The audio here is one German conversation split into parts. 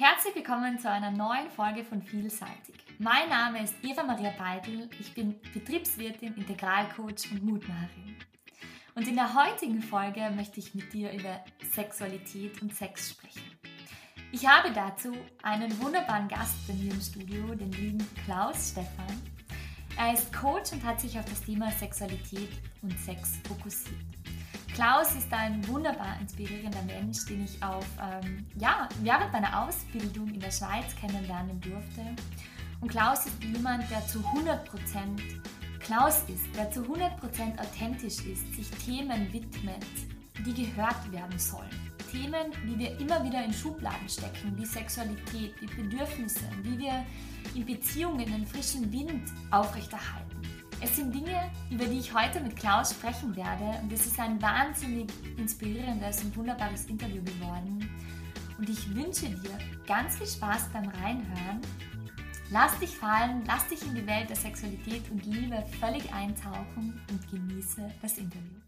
Herzlich willkommen zu einer neuen Folge von Vielseitig. Mein Name ist Eva Maria Beidel, ich bin Betriebswirtin, Integralcoach und Mutmacherin. Und in der heutigen Folge möchte ich mit dir über Sexualität und Sex sprechen. Ich habe dazu einen wunderbaren Gast bei mir im Studio, den lieben Klaus Stefan. Er ist Coach und hat sich auf das Thema Sexualität und Sex fokussiert. Klaus ist ein wunderbar inspirierender Mensch, den ich auf, ähm, ja, während meiner Ausbildung in der Schweiz kennenlernen durfte. Und Klaus ist jemand, der zu 100% Klaus ist, der zu 100% authentisch ist, sich Themen widmet, die gehört werden sollen. Themen, die wir immer wieder in Schubladen stecken, wie Sexualität, wie Bedürfnisse, wie wir in Beziehungen den frischen Wind aufrechterhalten es sind Dinge, über die ich heute mit Klaus sprechen werde und es ist ein wahnsinnig inspirierendes und wunderbares Interview geworden. Und ich wünsche dir ganz viel Spaß beim Reinhören. Lass dich fallen, lass dich in die Welt der Sexualität und Liebe völlig eintauchen und genieße das Interview.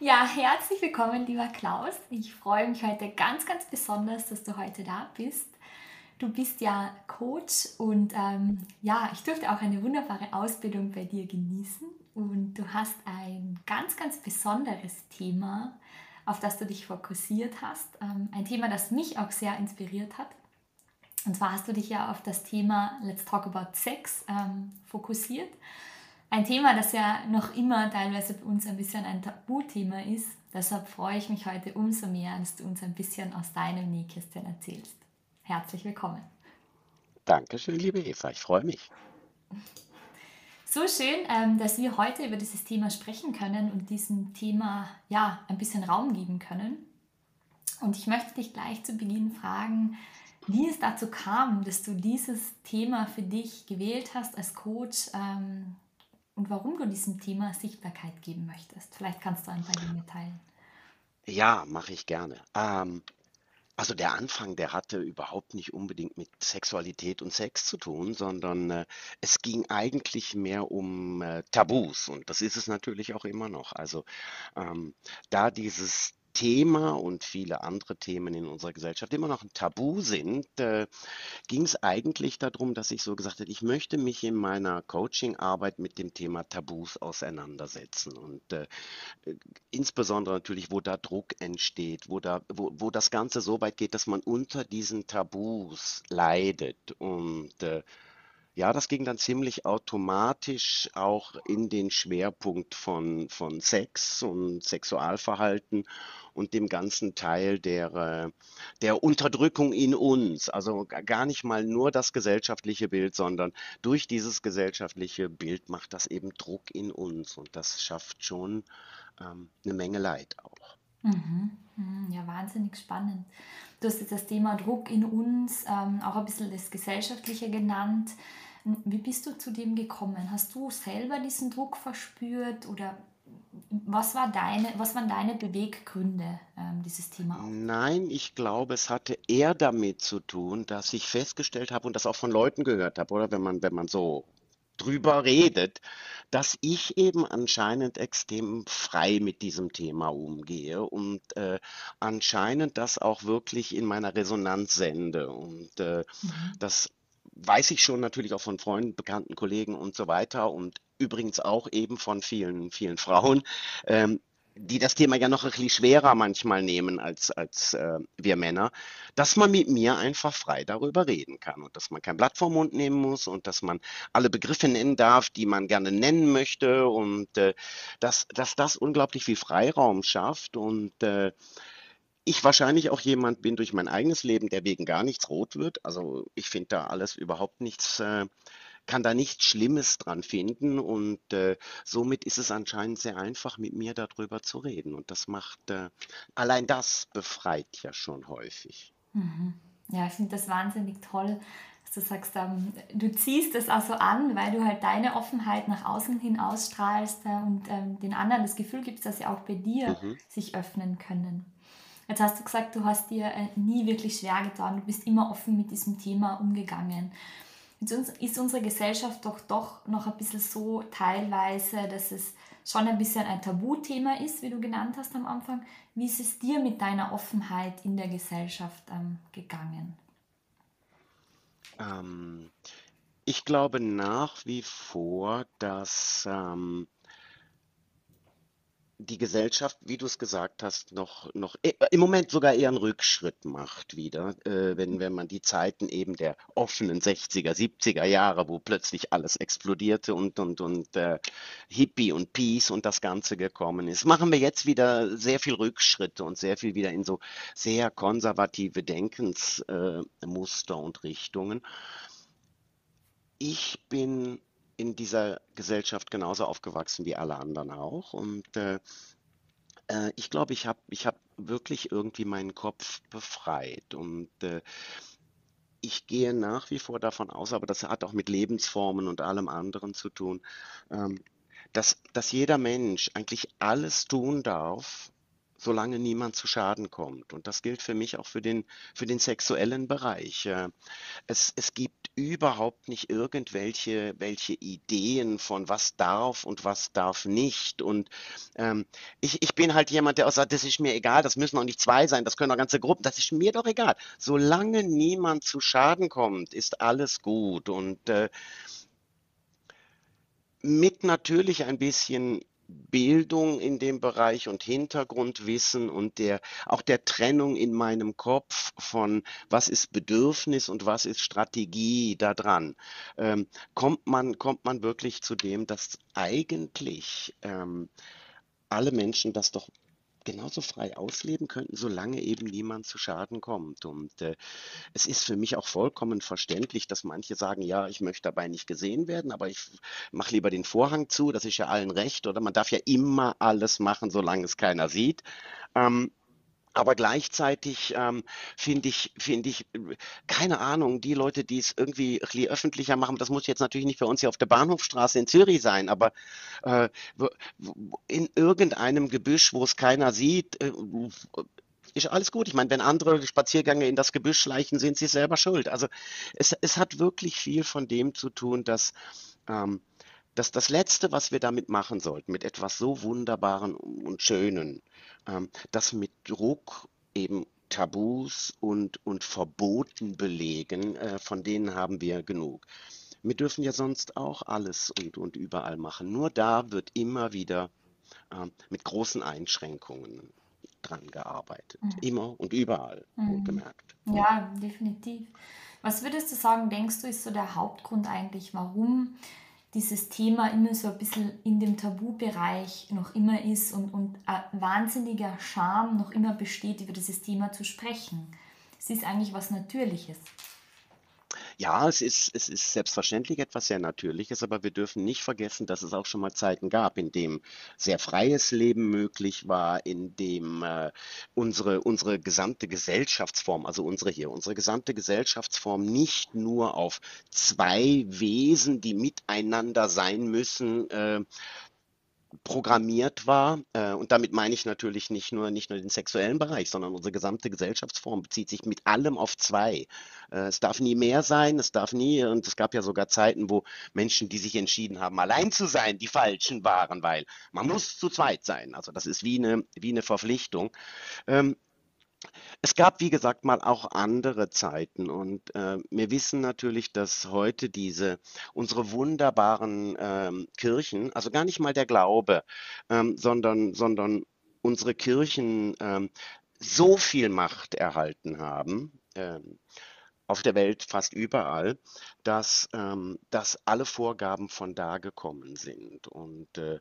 Ja, herzlich willkommen, lieber Klaus. Ich freue mich heute ganz, ganz besonders, dass du heute da bist. Du bist ja Coach und ähm, ja, ich durfte auch eine wunderbare Ausbildung bei dir genießen und du hast ein ganz, ganz besonderes Thema, auf das du dich fokussiert hast. Ähm, ein Thema, das mich auch sehr inspiriert hat. Und zwar hast du dich ja auf das Thema Let's Talk About Sex ähm, fokussiert. Ein Thema, das ja noch immer teilweise bei uns ein bisschen ein Tabuthema ist. Deshalb freue ich mich heute umso mehr, dass du uns ein bisschen aus deinem Nähkästchen erzählst. Herzlich willkommen. Dankeschön, liebe Eva. Ich freue mich. So schön, ähm, dass wir heute über dieses Thema sprechen können und diesem Thema ja ein bisschen Raum geben können. Und ich möchte dich gleich zu Beginn fragen, wie es dazu kam, dass du dieses Thema für dich gewählt hast als Coach ähm, und warum du diesem Thema Sichtbarkeit geben möchtest. Vielleicht kannst du ein paar Dinge teilen. Ja, mache ich gerne. Ähm, also der Anfang, der hatte überhaupt nicht unbedingt mit Sexualität und Sex zu tun, sondern äh, es ging eigentlich mehr um äh, Tabus und das ist es natürlich auch immer noch. Also ähm, da dieses Thema und viele andere Themen in unserer Gesellschaft immer noch ein Tabu sind, äh, ging es eigentlich darum, dass ich so gesagt habe, ich möchte mich in meiner Coaching-Arbeit mit dem Thema Tabus auseinandersetzen. Und äh, äh, insbesondere natürlich, wo da Druck entsteht, wo, da, wo, wo das Ganze so weit geht, dass man unter diesen Tabus leidet. Und äh, ja, das ging dann ziemlich automatisch auch in den Schwerpunkt von, von Sex und Sexualverhalten und dem ganzen Teil der, äh, der Unterdrückung in uns. Also gar nicht mal nur das gesellschaftliche Bild, sondern durch dieses gesellschaftliche Bild macht das eben Druck in uns und das schafft schon ähm, eine Menge Leid auch. Mhm. mhm. Ja, wahnsinnig spannend. Du hast jetzt das Thema Druck in uns, ähm, auch ein bisschen das Gesellschaftliche genannt. Wie bist du zu dem gekommen? Hast du selber diesen Druck verspürt oder was, war deine, was waren deine Beweggründe, ähm, dieses Thema auch? Nein, ich glaube, es hatte eher damit zu tun, dass ich festgestellt habe und das auch von Leuten gehört habe, oder wenn man, wenn man so drüber redet, dass ich eben anscheinend extrem frei mit diesem Thema umgehe und äh, anscheinend das auch wirklich in meiner Resonanz sende und äh, mhm. das weiß ich schon natürlich auch von Freunden, bekannten Kollegen und so weiter und übrigens auch eben von vielen, vielen Frauen, ähm, die das Thema ja noch ein bisschen schwerer manchmal nehmen als, als äh, wir Männer, dass man mit mir einfach frei darüber reden kann und dass man kein Blatt vom Mund nehmen muss und dass man alle Begriffe nennen darf, die man gerne nennen möchte und äh, dass, dass das unglaublich viel Freiraum schafft und äh, ich wahrscheinlich auch jemand bin durch mein eigenes Leben, der wegen gar nichts rot wird. Also ich finde da alles überhaupt nichts, äh, kann da nichts Schlimmes dran finden und äh, somit ist es anscheinend sehr einfach, mit mir darüber zu reden. Und das macht, äh, allein das befreit ja schon häufig. Mhm. Ja, ich finde das wahnsinnig toll, dass du sagst, ähm, du ziehst es also an, weil du halt deine Offenheit nach außen hin ausstrahlst äh, und ähm, den anderen das Gefühl gibst, dass sie auch bei dir mhm. sich öffnen können. Jetzt hast du gesagt, du hast dir äh, nie wirklich schwer getan, du bist immer offen mit diesem Thema umgegangen. Ist unsere Gesellschaft doch doch noch ein bisschen so teilweise, dass es schon ein bisschen ein Tabuthema ist, wie du genannt hast am Anfang. Wie ist es dir mit deiner Offenheit in der Gesellschaft ähm, gegangen? Ähm, ich glaube nach wie vor, dass ähm, die Gesellschaft, wie du es gesagt hast, noch, noch äh, im Moment sogar eher einen Rückschritt macht wieder, äh, wenn, wenn man die Zeiten eben der offenen 60er, 70er Jahre, wo plötzlich alles explodierte und, und, und äh, Hippie und Peace und das Ganze gekommen ist, machen wir jetzt wieder sehr viel Rückschritte und sehr viel wieder in so sehr konservative Denkensmuster äh, und Richtungen. Ich bin in dieser Gesellschaft genauso aufgewachsen wie alle anderen auch. Und äh, äh, ich glaube, ich habe ich hab wirklich irgendwie meinen Kopf befreit. Und äh, ich gehe nach wie vor davon aus, aber das hat auch mit Lebensformen und allem anderen zu tun, ähm, dass, dass jeder Mensch eigentlich alles tun darf, solange niemand zu Schaden kommt. Und das gilt für mich auch für den, für den sexuellen Bereich. Äh, es, es gibt überhaupt nicht irgendwelche welche Ideen von was darf und was darf nicht. Und ähm, ich, ich bin halt jemand, der auch sagt, das ist mir egal, das müssen auch nicht zwei sein, das können auch ganze Gruppen, das ist mir doch egal. Solange niemand zu Schaden kommt, ist alles gut. Und äh, mit natürlich ein bisschen Bildung in dem Bereich und Hintergrundwissen und der auch der Trennung in meinem Kopf von was ist Bedürfnis und was ist Strategie da dran, ähm, kommt man kommt man wirklich zu dem, dass eigentlich ähm, alle Menschen das doch genauso frei ausleben könnten, solange eben niemand zu Schaden kommt. Und äh, es ist für mich auch vollkommen verständlich, dass manche sagen, ja, ich möchte dabei nicht gesehen werden, aber ich mache lieber den Vorhang zu, das ist ja allen recht, oder man darf ja immer alles machen, solange es keiner sieht. Ähm, aber gleichzeitig ähm, finde ich, finde ich, keine Ahnung, die Leute, die es irgendwie öffentlicher machen, das muss jetzt natürlich nicht für uns hier auf der Bahnhofstraße in Zürich sein, aber äh, in irgendeinem Gebüsch, wo es keiner sieht, äh, ist alles gut. Ich meine, wenn andere Spaziergänge in das Gebüsch schleichen, sind sie selber schuld. Also es, es hat wirklich viel von dem zu tun, dass ähm, dass das Letzte, was wir damit machen sollten, mit etwas so Wunderbaren und Schönen, ähm, das mit Druck eben Tabus und, und Verboten belegen, äh, von denen haben wir genug. Wir dürfen ja sonst auch alles und, und überall machen. Nur da wird immer wieder äh, mit großen Einschränkungen dran gearbeitet. Mhm. Immer und überall, mhm. gemerkt. Ja, definitiv. Was würdest du sagen, denkst du, ist so der Hauptgrund eigentlich, warum dieses Thema immer so ein bisschen in dem Tabubereich noch immer ist und, und ein wahnsinniger Charme noch immer besteht, über dieses Thema zu sprechen. Es ist eigentlich was Natürliches. Ja, es ist, es ist selbstverständlich etwas sehr Natürliches, aber wir dürfen nicht vergessen, dass es auch schon mal Zeiten gab, in dem sehr freies Leben möglich war, in dem äh, unsere, unsere gesamte Gesellschaftsform, also unsere hier, unsere gesamte Gesellschaftsform nicht nur auf zwei Wesen, die miteinander sein müssen, äh, programmiert war. Äh, und damit meine ich natürlich nicht nur, nicht nur den sexuellen Bereich, sondern unsere gesamte Gesellschaftsform bezieht sich mit allem auf zwei. Äh, es darf nie mehr sein, es darf nie, und es gab ja sogar Zeiten, wo Menschen, die sich entschieden haben, allein zu sein, die Falschen waren, weil man muss zu zweit sein. Also das ist wie eine, wie eine Verpflichtung. Ähm, es gab, wie gesagt, mal auch andere Zeiten und äh, wir wissen natürlich, dass heute diese unsere wunderbaren ähm, Kirchen, also gar nicht mal der Glaube, ähm, sondern, sondern unsere Kirchen ähm, so viel Macht erhalten haben. Ähm, auf der Welt fast überall, dass, ähm, dass alle Vorgaben von da gekommen sind. Und äh,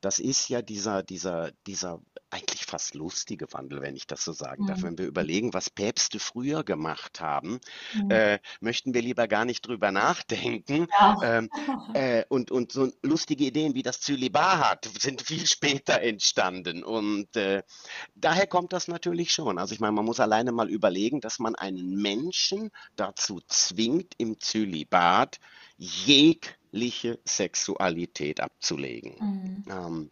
das ist ja dieser, dieser, dieser eigentlich fast lustige Wandel, wenn ich das so sagen darf. Mhm. Wenn wir überlegen, was Päpste früher gemacht haben, mhm. äh, möchten wir lieber gar nicht drüber nachdenken. Ja. Ähm, äh, und, und so lustige Ideen wie das Zölibat sind viel später entstanden. Und äh, daher kommt das natürlich schon. Also ich meine, man muss alleine mal überlegen, dass man einen Menschen dazu zwingt, im Zölibat jegliche Sexualität abzulegen. Mhm. Ähm,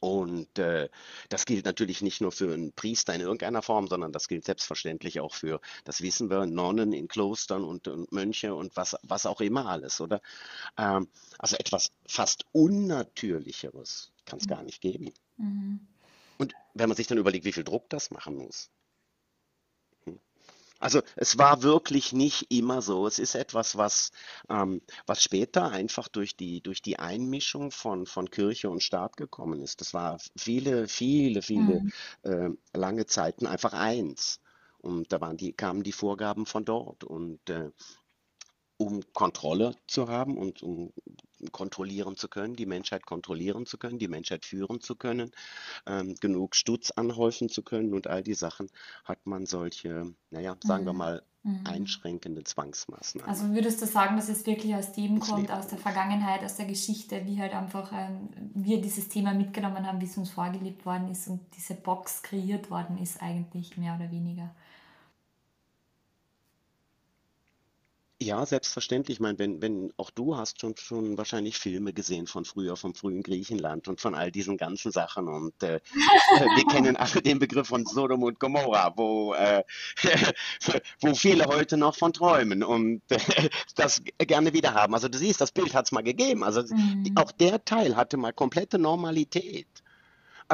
Und äh, das gilt natürlich nicht nur für einen Priester in irgendeiner Form, sondern das gilt selbstverständlich auch für, das wissen wir, Nonnen in Klostern und, und Mönche und was, was auch immer alles, oder? Ähm, also etwas fast Unnatürlicheres kann es gar nicht geben. Mhm. Und wenn man sich dann überlegt, wie viel Druck das machen muss. Also es war wirklich nicht immer so. Es ist etwas, was, ähm, was später einfach durch die, durch die Einmischung von, von Kirche und Staat gekommen ist. Das war viele, viele, viele Mhm. äh, lange Zeiten einfach eins. Und da waren die, kamen die Vorgaben von dort. Und äh, um Kontrolle zu haben und um kontrollieren zu können, die Menschheit kontrollieren zu können, die Menschheit führen zu können, ähm, genug Stutz anhäufen zu können und all die Sachen, hat man solche, naja, sagen wir Mhm. mal, Mhm. einschränkende Zwangsmaßnahmen Also würdest du sagen, dass es wirklich aus dem ins kommt, Leben aus der. Vergangenheit, aus der Geschichte, wie halt einfach ähm, wir dieses Thema mitgenommen haben, wie es uns vorgelebt worden ist und diese Box kreiert worden ist eigentlich mehr oder weniger. Ja, selbstverständlich. Ich meine, wenn, wenn auch du hast schon, schon wahrscheinlich Filme gesehen von früher, vom frühen Griechenland und von all diesen ganzen Sachen. Und äh, äh, wir kennen alle den Begriff von Sodom und Gomorra, wo, äh, wo viele heute noch von träumen und äh, das gerne wieder haben. Also du siehst, das Bild hat es mal gegeben. Also Mhm. auch der Teil hatte mal komplette Normalität.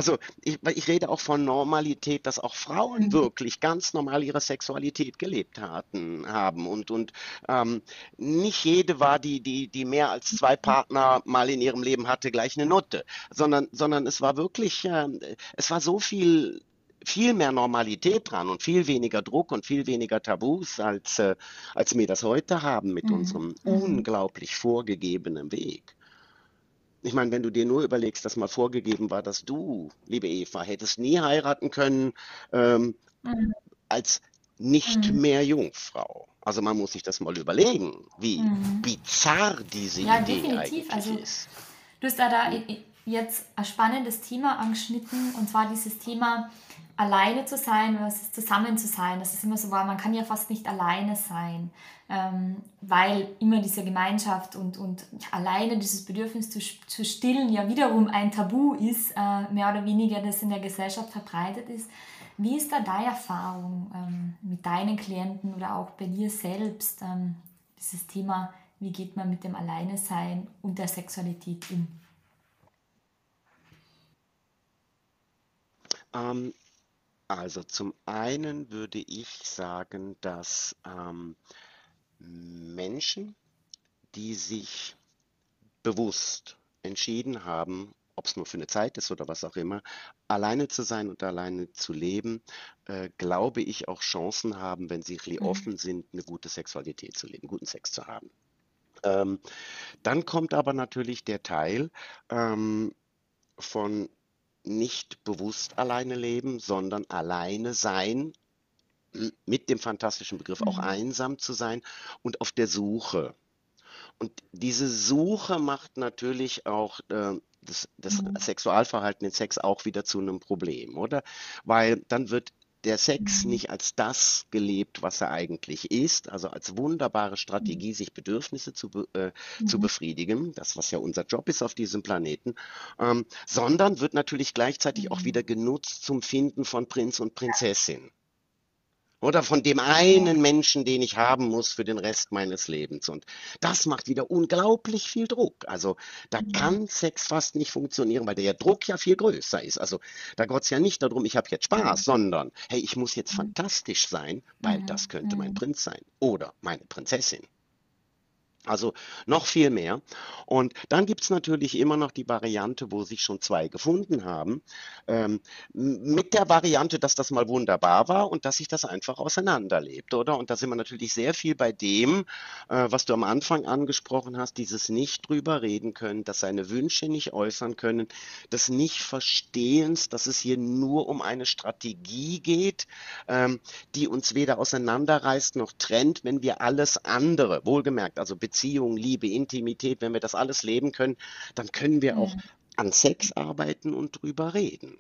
Also ich, ich rede auch von Normalität, dass auch Frauen Mhm. wirklich ganz normal ihre Sexualität gelebt hatten, haben und, und ähm, nicht jede war, die, die, die mehr als zwei Partner mal in ihrem Leben hatte, gleich eine Nutte, sondern, sondern es war wirklich, ähm, es war so viel, viel mehr Normalität dran und viel weniger Druck und viel weniger Tabus, als, äh, als wir das heute haben mit Mhm. unserem Mhm. unglaublich vorgegebenen Weg. Ich meine, wenn du dir nur überlegst, dass mal vorgegeben war, dass du, liebe Eva, hättest nie heiraten können ähm, Mhm. als nicht Mhm. mehr Jungfrau. Also man muss sich das mal überlegen, wie Mhm. bizarr diese Ja, Idee definitiv. eigentlich Also ist. Du hast da, da jetzt ein spannendes Thema angeschnitten und zwar dieses Thema alleine zu sein versus zusammen zu sein. Das ist immer so man kann ja fast nicht alleine sein, ähm, weil immer diese Gemeinschaft und, und alleine dieses Bedürfnis zu, zu stillen ja wiederum ein Tabu ist, äh, mehr oder weniger, das in der Gesellschaft verbreitet ist. Wie ist da deine Erfahrung ähm, mit deinen Klienten oder auch bei dir selbst? Ähm, dieses Thema, wie geht man mit dem Alleinesein und der Sexualität um? Ähm, also zum einen würde ich sagen, dass ähm, Menschen, die sich bewusst entschieden haben, ob es nur für eine Zeit ist oder was auch immer, alleine zu sein und alleine zu leben, äh, glaube ich, auch Chancen haben, wenn sie Mhm. offen sind, eine gute Sexualität zu leben, guten Sex zu haben. Ähm, dann kommt aber natürlich der Teil ähm, von nicht bewusst alleine leben, sondern alleine sein, mit dem fantastischen Begriff auch Mhm. einsam zu sein und auf der Suche. Und diese Suche macht natürlich auch äh, das, das Mhm. Sexualverhalten, den Sex auch wieder zu einem Problem, oder? Weil dann wird der Sex Mhm. nicht als das gelebt, was er eigentlich ist, also als wunderbare Mhm. Strategie, sich Bedürfnisse zu, äh, zu Mhm. befriedigen, das, was ja unser Job ist auf diesem Planeten, ähm, sondern wird natürlich gleichzeitig auch wieder Mhm. genutzt zum Finden von Prinz und Prinzessin. Oder von dem einen Menschen, den ich haben muss für den Rest meines Lebens. Und das macht wieder unglaublich viel Druck. Also da Mhm. kann Sex fast nicht funktionieren, weil der Druck ja viel größer ist. Also da geht es ja nicht darum, ich habe jetzt Spaß, sondern hey, ich muss jetzt Mhm. fantastisch sein, weil Mhm. das könnte mein. Prinz sein oder meine Prinzessin. Also noch viel mehr. Und dann gibt es natürlich immer noch die Variante, wo sich schon zwei gefunden haben, ähm, mit der Variante, dass das mal wunderbar war und dass sich das einfach auseinanderlebt, oder? Und da sind wir natürlich sehr viel bei dem, äh, was du am Anfang angesprochen hast, dieses nicht drüber reden können, dass seine Wünsche nicht äußern können, des Nicht-Verstehens, dass es hier nur um eine Strategie geht, ähm, die uns weder auseinanderreißt noch trennt, wenn wir alles andere, wohlgemerkt, also Beziehung, Liebe, Intimität, wenn wir das alles leben können, dann können wir auch an Sex arbeiten und drüber reden.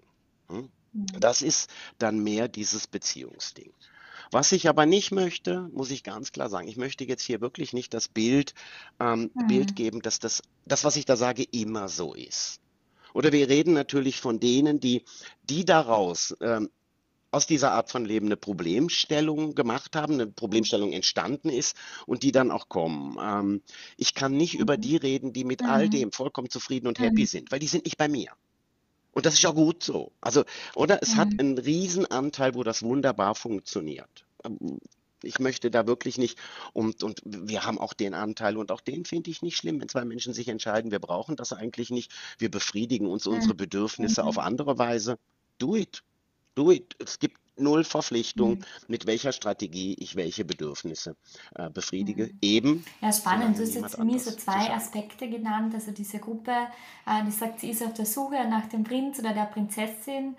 Hm? Das ist dann mehr dieses Beziehungsding. Was ich aber nicht möchte, muss ich ganz klar sagen, ich möchte jetzt hier wirklich nicht das Bild, ähm, Bild Mhm. geben, dass das, das, was ich da sage, immer so ist. Oder wir reden natürlich von denen, die, die daraus ähm, aus dieser Art von Leben eine Problemstellung gemacht haben, eine Problemstellung entstanden ist und die dann auch kommen. Ähm, ich kann nicht über Mhm. die reden, die mit all Mhm. dem vollkommen zufrieden und happy Mhm. sind, weil die sind nicht bei mir. Und das ist auch gut so. Also, oder es hat Mhm. einen Riesenanteil, wo das wunderbar funktioniert. Ähm, Ich möchte da wirklich nicht, und, und wir haben auch den Anteil, und auch den finde ich nicht schlimm, wenn zwei Menschen sich entscheiden, wir brauchen das eigentlich nicht, wir befriedigen uns unsere Bedürfnisse auf Mhm. andere Weise. Do it. It. Es gibt null Verpflichtung, Mhm. mit welcher Strategie ich welche Bedürfnisse äh, befriedige, Mhm. eben Ja, spannend. Du hast jetzt für mich so zwei. Aspekte genannt. Also diese Gruppe, äh, die sagt, sie ist auf der Suche nach dem Prinz oder der Prinzessin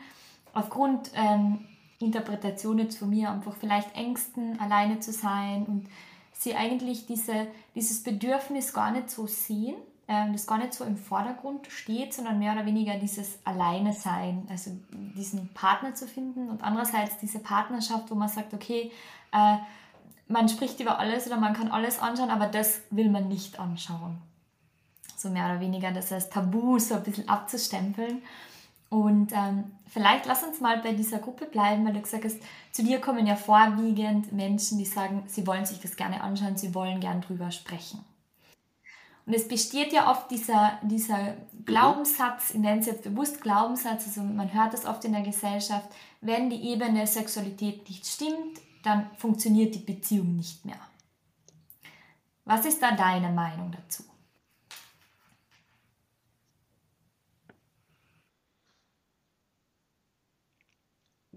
aufgrund ähm, Interpretation jetzt von mir einfach vielleicht Ängsten, alleine zu sein und sie eigentlich diese, dieses Bedürfnis gar nicht so sehen, das gar nicht so im Vordergrund steht, sondern mehr oder weniger dieses Alleine sein, also diesen Partner zu finden und andererseits diese Partnerschaft, wo man sagt, okay, äh, man spricht über alles oder man kann alles anschauen, aber das will man nicht anschauen. So mehr oder weniger das als Tabu so ein bisschen abzustempeln. Und ähm, vielleicht lass uns mal bei dieser Gruppe bleiben, weil du gesagt hast, zu dir kommen ja vorwiegend Menschen, die sagen, sie wollen sich das gerne anschauen, sie wollen gern drüber sprechen. Und es besteht ja oft dieser, dieser Glaubenssatz, ich nenne es jetzt bewusst Glaubenssatz, also man hört das oft in der Gesellschaft, wenn die Ebene Sexualität nicht stimmt, dann funktioniert die Beziehung nicht mehr. Was ist da deine Meinung dazu?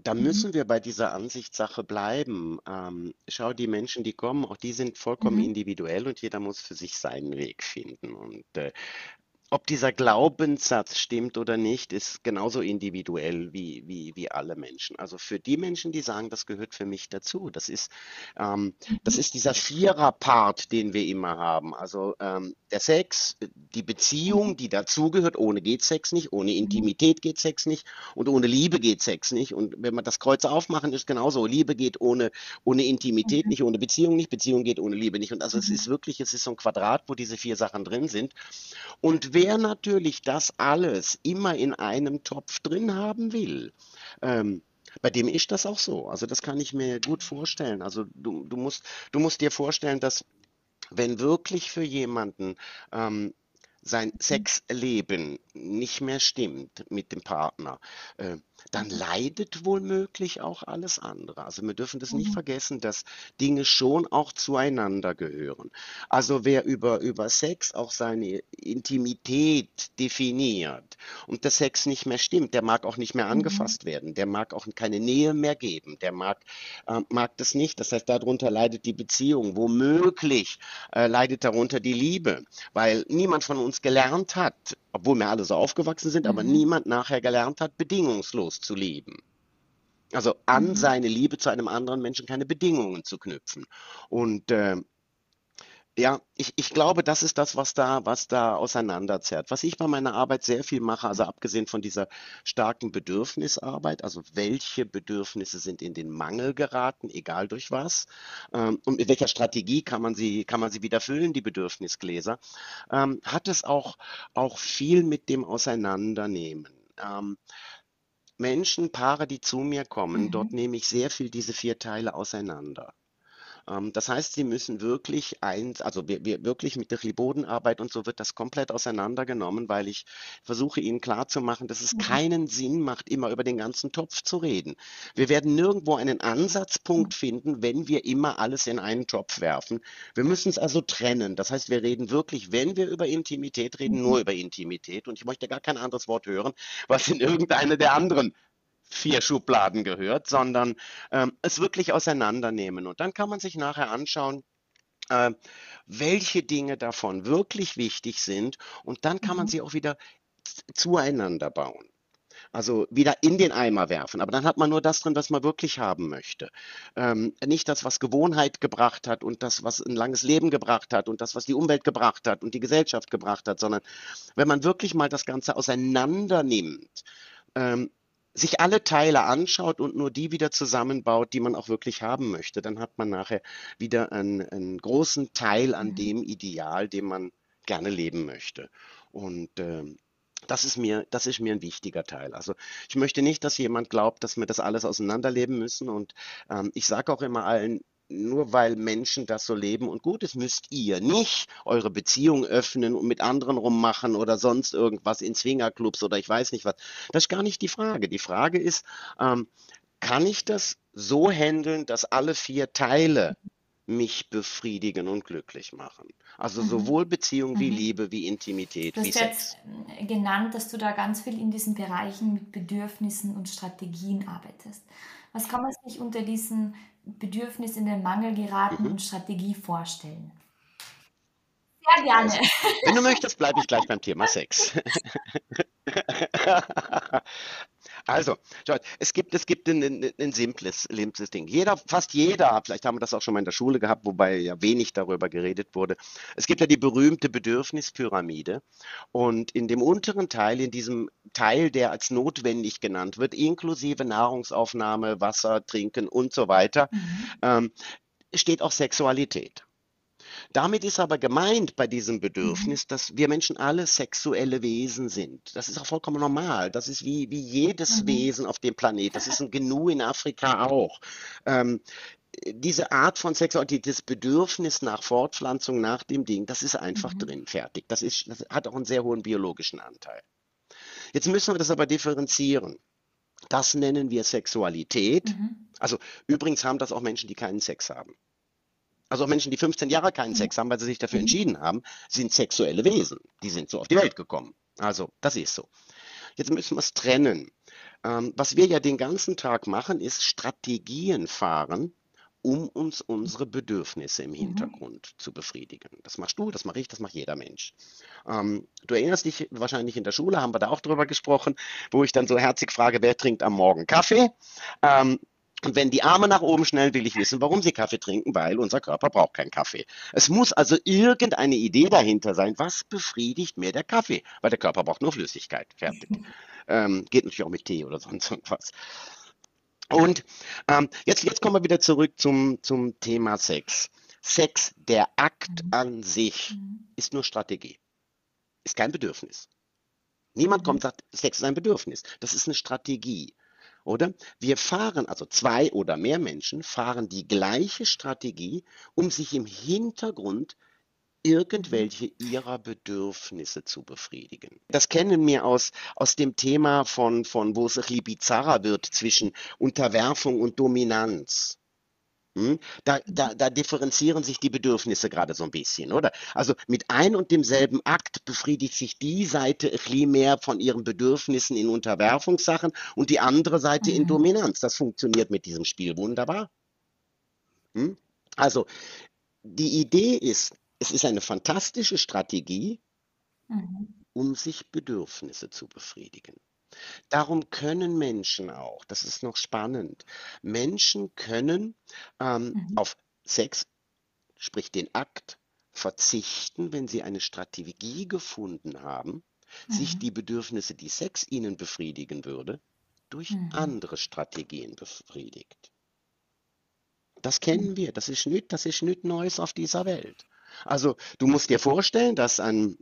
Da Mhm. müssen wir bei dieser Ansichtssache bleiben. Ähm, schau, die Menschen, die kommen, auch die sind vollkommen Mhm. individuell und jeder muss für sich seinen Weg finden. Und äh, ob dieser Glaubenssatz stimmt oder nicht, ist genauso individuell wie, wie, wie alle Menschen. Also für die Menschen, die sagen, das gehört für mich dazu, das ist, ähm, das Mhm. ist dieser Vierer-Part, den wir immer haben. Also ähm, der Sex, die Beziehung, die dazugehört, ohne geht Sex nicht, ohne Mhm. Intimität geht Sex nicht und ohne Liebe geht Sex nicht. Und wenn wir das Kreuz aufmachen, ist genauso. Liebe geht ohne, ohne Intimität Mhm. nicht, ohne Beziehung nicht, Beziehung geht ohne Liebe nicht. Und also es Mhm. ist wirklich, es ist so ein Quadrat, wo diese vier Sachen drin sind. Und wer natürlich das alles immer in einem Topf drin haben will, ähm, bei dem ist das auch so. Also das kann ich mir gut vorstellen. Also du, du musst, du musst dir vorstellen, dass wenn wirklich für jemanden ähm, sein Sexleben nicht mehr stimmt mit dem Partner, äh, dann Mhm. leidet womöglich auch alles andere. Also wir dürfen das nicht Mhm. vergessen, dass Dinge schon auch zueinander gehören. Also wer über, über Sex auch seine Intimität definiert und der Sex nicht mehr stimmt, der mag auch nicht mehr Mhm. angefasst werden, der mag auch keine Nähe mehr geben, der mag, äh, mag das nicht. Das heißt, darunter leidet die Beziehung. Womöglich äh, leidet darunter die Liebe, weil niemand von uns gelernt hat, obwohl wir alle so aufgewachsen sind, aber Mhm. niemand nachher gelernt hat, bedingungslos zu lieben. Also an Mhm. seine Liebe zu einem anderen Menschen keine Bedingungen zu knüpfen. Und äh, ja, ich, ich glaube, das ist das, was da, was da auseinanderzerrt. Was ich bei meiner Arbeit sehr viel mache, also abgesehen von dieser starken Bedürfnisarbeit, also welche Bedürfnisse sind in den Mangel geraten, egal durch was, ähm, und mit welcher Strategie kann man sie, kann man sie wieder füllen, die Bedürfnisgläser, ähm, hat es auch, auch viel mit dem Auseinandernehmen. Ähm, Menschen, Paare, die zu mir kommen, dort Mhm. nehme ich sehr viel diese vier Teile auseinander. Ähm, das heißt, sie müssen wirklich eins, also wir, wir wirklich mit der Bodenarbeit und so wird das komplett auseinandergenommen, weil ich versuche ihnen klarzumachen, dass es Mhm. keinen Sinn macht, immer über den ganzen Topf zu reden. Wir werden nirgendwo einen Ansatzpunkt finden, wenn wir immer alles in einen Topf werfen. Wir müssen es also trennen. Das heißt, wir reden wirklich, wenn wir über Intimität reden, nur Mhm. über Intimität. Und ich möchte gar kein anderes Wort hören, was in irgendeine der anderen vier Schubladen gehört, sondern ähm, es wirklich auseinandernehmen. Und dann kann man sich nachher anschauen, äh, welche Dinge davon wirklich wichtig sind. Und dann kann man Mhm. sie auch wieder zueinander bauen. Also wieder in den Eimer werfen. Aber dann hat man nur das drin, was man wirklich haben möchte. Ähm, nicht das, was Gewohnheit gebracht hat und das, was ein langes Leben gebracht hat und das, was die Umwelt gebracht hat und die Gesellschaft gebracht hat, sondern wenn man wirklich mal das Ganze auseinander nimmt, ähm, sich alle Teile anschaut und nur die wieder zusammenbaut, die man auch wirklich haben möchte, dann hat man nachher wieder einen, einen großen Teil an Mhm. dem Ideal, dem man gerne leben möchte. Und ähm, Das ist mir, das ist mir ein wichtiger Teil. Also ich möchte nicht, dass jemand glaubt, dass wir das alles auseinanderleben müssen. Und ähm, ich sage auch immer allen, nur weil Menschen das so leben und gut ist, müsst ihr nicht eure Beziehung öffnen und mit anderen rummachen oder sonst irgendwas in Swingerclubs oder ich weiß nicht was. Das ist gar nicht die Frage. Die Frage ist, ähm, kann ich das so handeln, dass alle vier Teile mich befriedigen und glücklich machen. Also Mhm. sowohl Beziehung wie Mhm. Liebe, wie Intimität, Du wie hast Sex. jetzt genannt, dass du da ganz viel in diesen Bereichen mit Bedürfnissen und Strategien arbeitest. Was kann man sich unter diesem Bedürfnis in den Mangel geraten Mhm. und Strategie vorstellen? Sehr gerne. Also, wenn du möchtest, bleibe ich gleich beim Thema Sex. Also, schau, es gibt, es gibt ein, ein, ein simples, simples Ding. Jeder, fast jeder, vielleicht haben wir das auch schon mal in der Schule gehabt, wobei ja wenig darüber geredet wurde. Es gibt ja die berühmte Bedürfnispyramide. Und in dem unteren Teil, in diesem Teil, der als notwendig genannt wird, inklusive Nahrungsaufnahme, Wasser, Trinken und so weiter, Mhm. ähm, steht auch Sexualität. Damit ist aber gemeint bei diesem Mhm. Bedürfnis, dass wir Menschen alle sexuelle Wesen sind. Das ist auch vollkommen normal. Das ist wie, wie jedes Mhm. Wesen auf dem Planet. Das ist ein Gnu in Afrika auch. Ähm, diese Art von Sexualität, das Bedürfnis nach Fortpflanzung, nach dem Ding, das ist einfach Mhm. drin, fertig. Das ist, das hat auch einen sehr hohen biologischen Anteil. Jetzt müssen wir das aber differenzieren. Das nennen wir Sexualität. Mhm. Also übrigens haben das auch Menschen, die keinen Sex haben. Also auch Menschen, die 15 Jahre keinen Mhm. Sex haben, weil sie sich dafür Mhm. entschieden haben, sind sexuelle Wesen. Die sind so auf die Welt gekommen. Also, das ist so. Jetzt müssen wir es trennen. Ähm, was wir ja den ganzen Tag machen, ist Strategien fahren, um uns unsere Bedürfnisse im Mhm. Hintergrund zu befriedigen. Das machst du, das mache ich, das macht jeder Mensch. Ähm, du erinnerst dich wahrscheinlich in der Schule, haben wir da auch drüber gesprochen, wo ich dann so herzig frage, wer trinkt am Morgen Kaffee? Ähm, und wenn die Arme nach oben schnell, will ich wissen, warum sie Kaffee trinken, weil unser Körper braucht keinen Kaffee. Es muss also irgendeine Idee dahinter sein, was befriedigt mir der Kaffee? Weil der Körper braucht nur Flüssigkeit. Fertig. Ähm, geht natürlich auch mit Tee oder sonst irgendwas. Und ähm, jetzt, jetzt kommen wir wieder zurück zum, zum Thema Sex. Sex, der Akt Mhm. an sich, Mhm. ist nur Strategie, ist kein Bedürfnis. Niemand kommt und sagt, Sex ist ein Bedürfnis. Das ist eine Strategie, oder? Wir fahren, also zwei oder mehr Menschen fahren die gleiche Strategie, um sich im Hintergrund irgendwelche ihrer Bedürfnisse zu befriedigen. Das kennen wir aus, aus dem Thema von, von, wo es ein bisschen bizarrer wird zwischen Unterwerfung und Dominanz. Hm? Da, da, da differenzieren sich die Bedürfnisse gerade so ein bisschen, oder? Also mit ein und demselben Akt befriedigt sich die Seite bisschen mehr von ihren Bedürfnissen in Unterwerfungssachen und die andere Seite in Mhm. Dominanz. Das funktioniert mit diesem Spiel wunderbar. Hm? Also die Idee ist, es ist eine fantastische Strategie, Mhm. um sich Bedürfnisse zu befriedigen. Darum können Menschen auch, das ist noch spannend, Menschen können ähm, Mhm. auf Sex, sprich den Akt, verzichten, wenn sie eine Strategie gefunden haben, sich Mhm. die Bedürfnisse, die Sex ihnen befriedigen würde, durch Mhm. andere Strategien befriedigt. Das kennen wir, das ist nicht, das ist Neues auf dieser Welt. Also du musst dir vorstellen, dass ein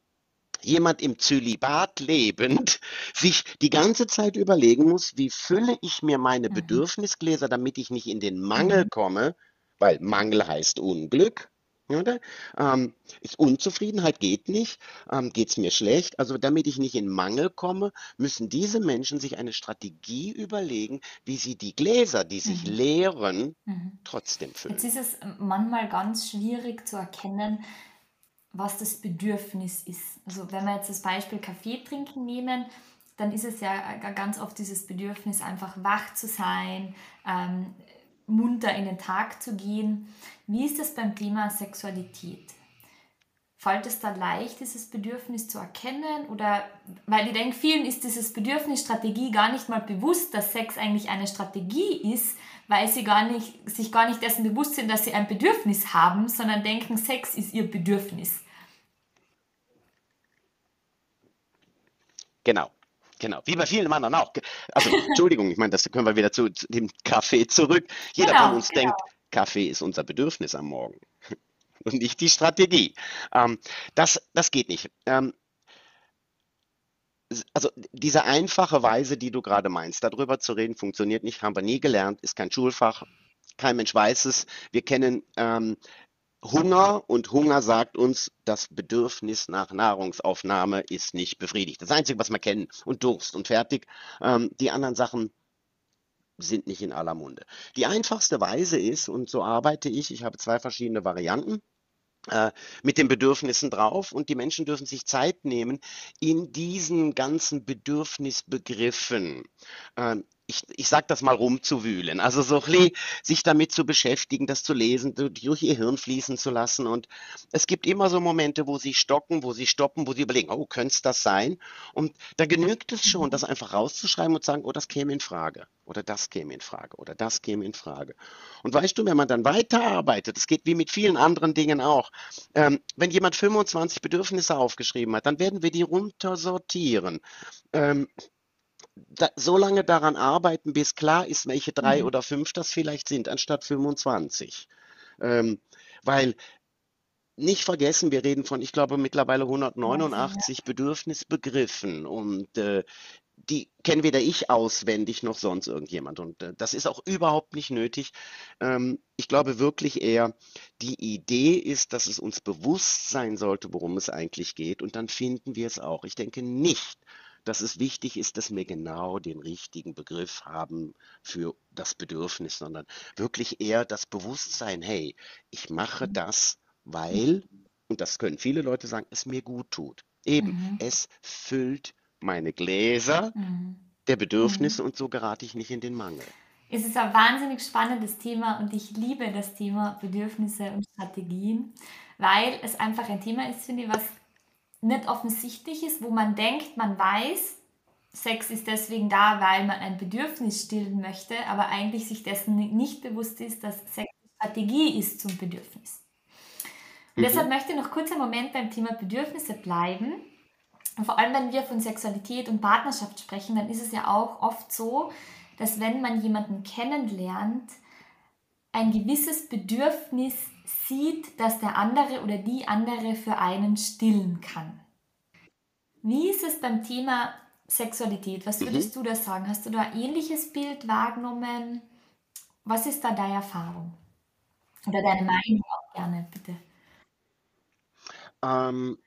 jemand im Zölibat lebend sich die ganze Zeit überlegen muss, wie fülle ich mir meine Mhm. Bedürfnisgläser, damit ich nicht in den Mangel Mhm. komme, weil Mangel heißt Unglück. Oder? Ähm, ist Unzufriedenheit geht nicht, ähm, geht es mir schlecht. Also damit ich nicht in Mangel komme, müssen diese Menschen sich eine Strategie überlegen, wie sie die Gläser, die sich Mhm. leeren, Mhm. trotzdem Jetzt füllen. ist es manchmal ganz schwierig zu erkennen, was das Bedürfnis ist. Also wenn wir jetzt das Beispiel Kaffee trinken nehmen, dann ist es ja ganz oft dieses Bedürfnis, einfach wach zu sein, ähm, munter in den Tag zu gehen. Wie ist das beim Thema Sexualität? Fällt es da leicht, dieses Bedürfnis zu erkennen? Oder, weil ich denke, vielen ist dieses Bedürfnis Strategie gar nicht mal bewusst, dass Sex eigentlich eine Strategie ist, weil sie gar nicht, sich gar nicht dessen bewusst sind, dass sie ein Bedürfnis haben, sondern denken, Sex ist ihr Bedürfnis. Genau, genau. Wie bei vielen anderen auch. Also, Entschuldigung, ich meine, das können wir wieder zu, zu dem Kaffee zurück. Jeder von Genau, uns genau. denkt, Kaffee ist unser Bedürfnis am Morgen und nicht die Strategie. Ähm, das, das geht nicht. Ähm, also diese einfache Weise, die du gerade meinst, darüber zu reden, funktioniert nicht, haben wir nie gelernt, ist kein Schulfach, kein Mensch weiß es. Wir kennen ähm, Hunger und Hunger sagt uns, das Bedürfnis nach Nahrungsaufnahme ist nicht befriedigt. Das Einzige, was wir kennen. Und Durst und fertig. Ähm, die anderen Sachen sind nicht in aller Munde. Die einfachste Weise ist, und so arbeite ich, ich habe zwei verschiedene Varianten mit den Bedürfnissen drauf und die Menschen dürfen sich Zeit nehmen, in diesen ganzen Bedürfnisbegriffen äh, ich, ich sag das mal rumzuwühlen. Also so sich damit zu beschäftigen, das zu lesen, durch ihr Hirn fließen zu lassen. Und es gibt immer so Momente, wo sie stocken, wo sie stoppen, wo sie überlegen, oh, könnte es das sein? Und da genügt es schon, das einfach rauszuschreiben und zu sagen, oh, das käme in Frage. Oder das käme in Frage. Oder das käme in Frage. Und weißt du, wenn man dann weiterarbeitet, es geht wie mit vielen anderen Dingen auch, ähm, wenn jemand 25 Bedürfnisse aufgeschrieben hat, dann werden wir die runtersortieren. Ähm, da, so lange daran arbeiten, bis klar ist, welche drei mhm. oder fünf das vielleicht sind, anstatt 25. Ähm, weil nicht vergessen, wir reden von, ich glaube, mittlerweile 189 ja. Bedürfnisbegriffen und äh, die kennen weder ich auswendig noch sonst irgendjemand. Und äh, das ist auch überhaupt nicht nötig. Ähm, ich glaube wirklich eher, die Idee ist, dass es uns bewusst sein sollte, worum es eigentlich geht. Und dann finden wir es auch. Ich denke nicht, dass es wichtig ist, dass wir genau den richtigen Begriff haben für das Bedürfnis, sondern wirklich eher das Bewusstsein, hey, ich mache mhm. das, weil, und das können viele Leute sagen, es mir gut tut. Eben, mhm. es füllt meine Gläser mhm. der Bedürfnisse mhm. und so gerate ich nicht in den Mangel. Es ist ein wahnsinnig spannendes Thema und ich liebe das Thema Bedürfnisse und Strategien, weil es einfach ein Thema ist, finde ich, was nicht offensichtlich ist, wo man denkt, man weiß, Sex ist deswegen da, weil man ein Bedürfnis stillen möchte, aber eigentlich sich dessen nicht bewusst ist, dass Sex Strategie ist zum Bedürfnis. Mhm. deshalb möchte ich noch kurz einen Moment beim Thema Bedürfnisse bleiben. Und vor allem, wenn wir von Sexualität und Partnerschaft sprechen, dann ist es ja auch oft so, dass wenn man jemanden kennenlernt, ein gewisses Bedürfnis sieht, dass der andere oder die andere für einen stillen kann. Wie ist es beim Thema Sexualität? Was würdest mhm. du da sagen? Hast du da ein ähnliches Bild wahrgenommen? Was ist da deine Erfahrung? Oder deine Meinung auch gerne, bitte. Ähm,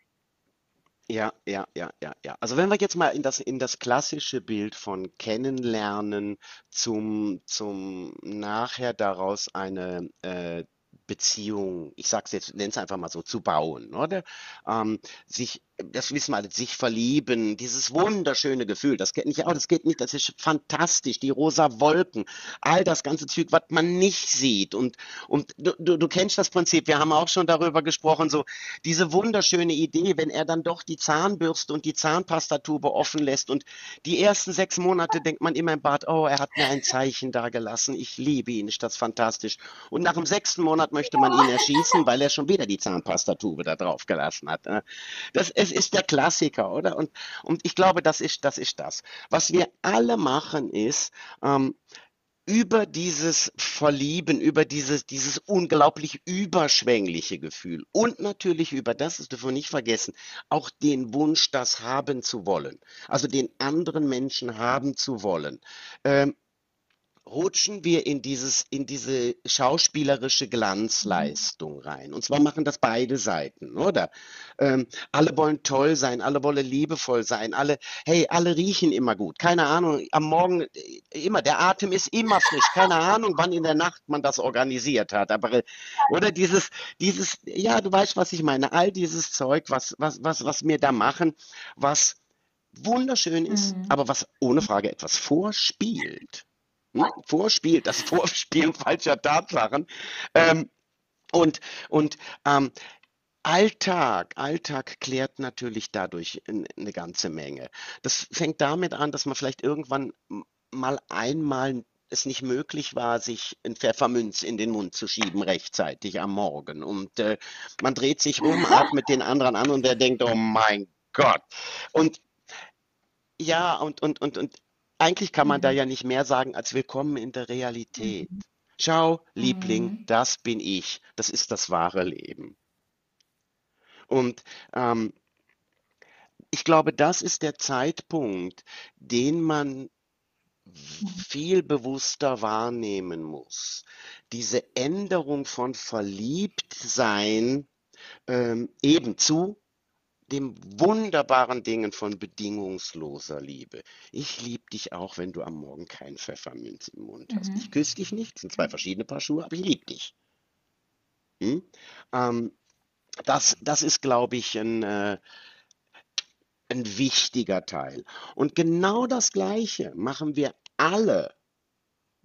ja, ja, ja, ja, ja. Also wenn wir jetzt mal in das, in das klassische Bild von Kennenlernen zum, zum nachher daraus eine äh, Beziehung, ich sag's jetzt, nenne es einfach mal so, zu bauen, oder? Ähm, sich das wissen wir alle, sich verlieben, dieses wunderschöne Gefühl, das geht nicht auch, das geht nicht, das ist fantastisch, die rosa Wolken, all das ganze Zeug, was man nicht sieht. Und, und du, du, du kennst das Prinzip, wir haben auch schon darüber gesprochen, so diese wunderschöne Idee, wenn er dann doch die Zahnbürste und die Zahnpastatube offen lässt und die ersten sechs Monate denkt man immer im Bad, oh, er hat mir ein Zeichen da gelassen, ich liebe ihn, ist das fantastisch. Und nach dem sechsten Monat möchte man ihn erschießen, weil er schon wieder die Zahnpastatube da drauf gelassen hat. Ne? Das ist es ist der Klassiker, oder? Und, und ich glaube, das ist, das ist das. Was wir alle machen, ist, ähm, über dieses Verlieben, über dieses, dieses unglaublich überschwängliche Gefühl und natürlich über das, das dürfen wir nicht vergessen, auch den Wunsch, das haben zu wollen, also den anderen Menschen haben zu wollen, ähm, rutschen wir in dieses, in diese schauspielerische Glanzleistung rein. Und zwar machen das beide Seiten, oder? Ähm, alle wollen toll sein, alle wollen liebevoll sein, alle, hey, alle riechen immer gut. Keine Ahnung, am Morgen äh, immer, der Atem ist immer frisch. Keine Ahnung, wann in der Nacht man das organisiert hat. Aber, äh, oder dieses, dieses, ja, du weißt, was ich meine. All dieses Zeug, was, was, was, was wir da machen, was wunderschön ist, mhm. aber was ohne Frage etwas vorspielt. Vorspiel, das Vorspielen falscher Tatsachen. Ähm, und und ähm, Alltag, Alltag klärt natürlich dadurch eine ganze Menge. Das fängt damit an, dass man vielleicht irgendwann mal einmal es nicht möglich war, sich ein Pfeffermünz in den Mund zu schieben rechtzeitig am Morgen. Und äh, man dreht sich um, atmet den anderen an und der denkt, oh mein Gott. Und ja, und, und, und, und eigentlich kann man da mhm. ja nicht mehr sagen als willkommen in der Realität. Mhm. Ciao, Liebling, mhm. das bin ich. Das ist das wahre Leben. Und ähm, ich glaube, das ist der Zeitpunkt, den man viel bewusster wahrnehmen muss. Diese Änderung von Verliebtsein ähm, eben zu dem wunderbaren Dingen von bedingungsloser Liebe. Ich liebe dich auch, wenn du am Morgen keinen Pfefferminz im Mund hast. Ich Mhm. küsse dich nicht, das sind zwei verschiedene Paar Schuhe, aber ich liebe dich. Hm? Ähm, das, das ist, glaube ich, ein, äh, ein wichtiger Teil. Und genau das Gleiche machen wir alle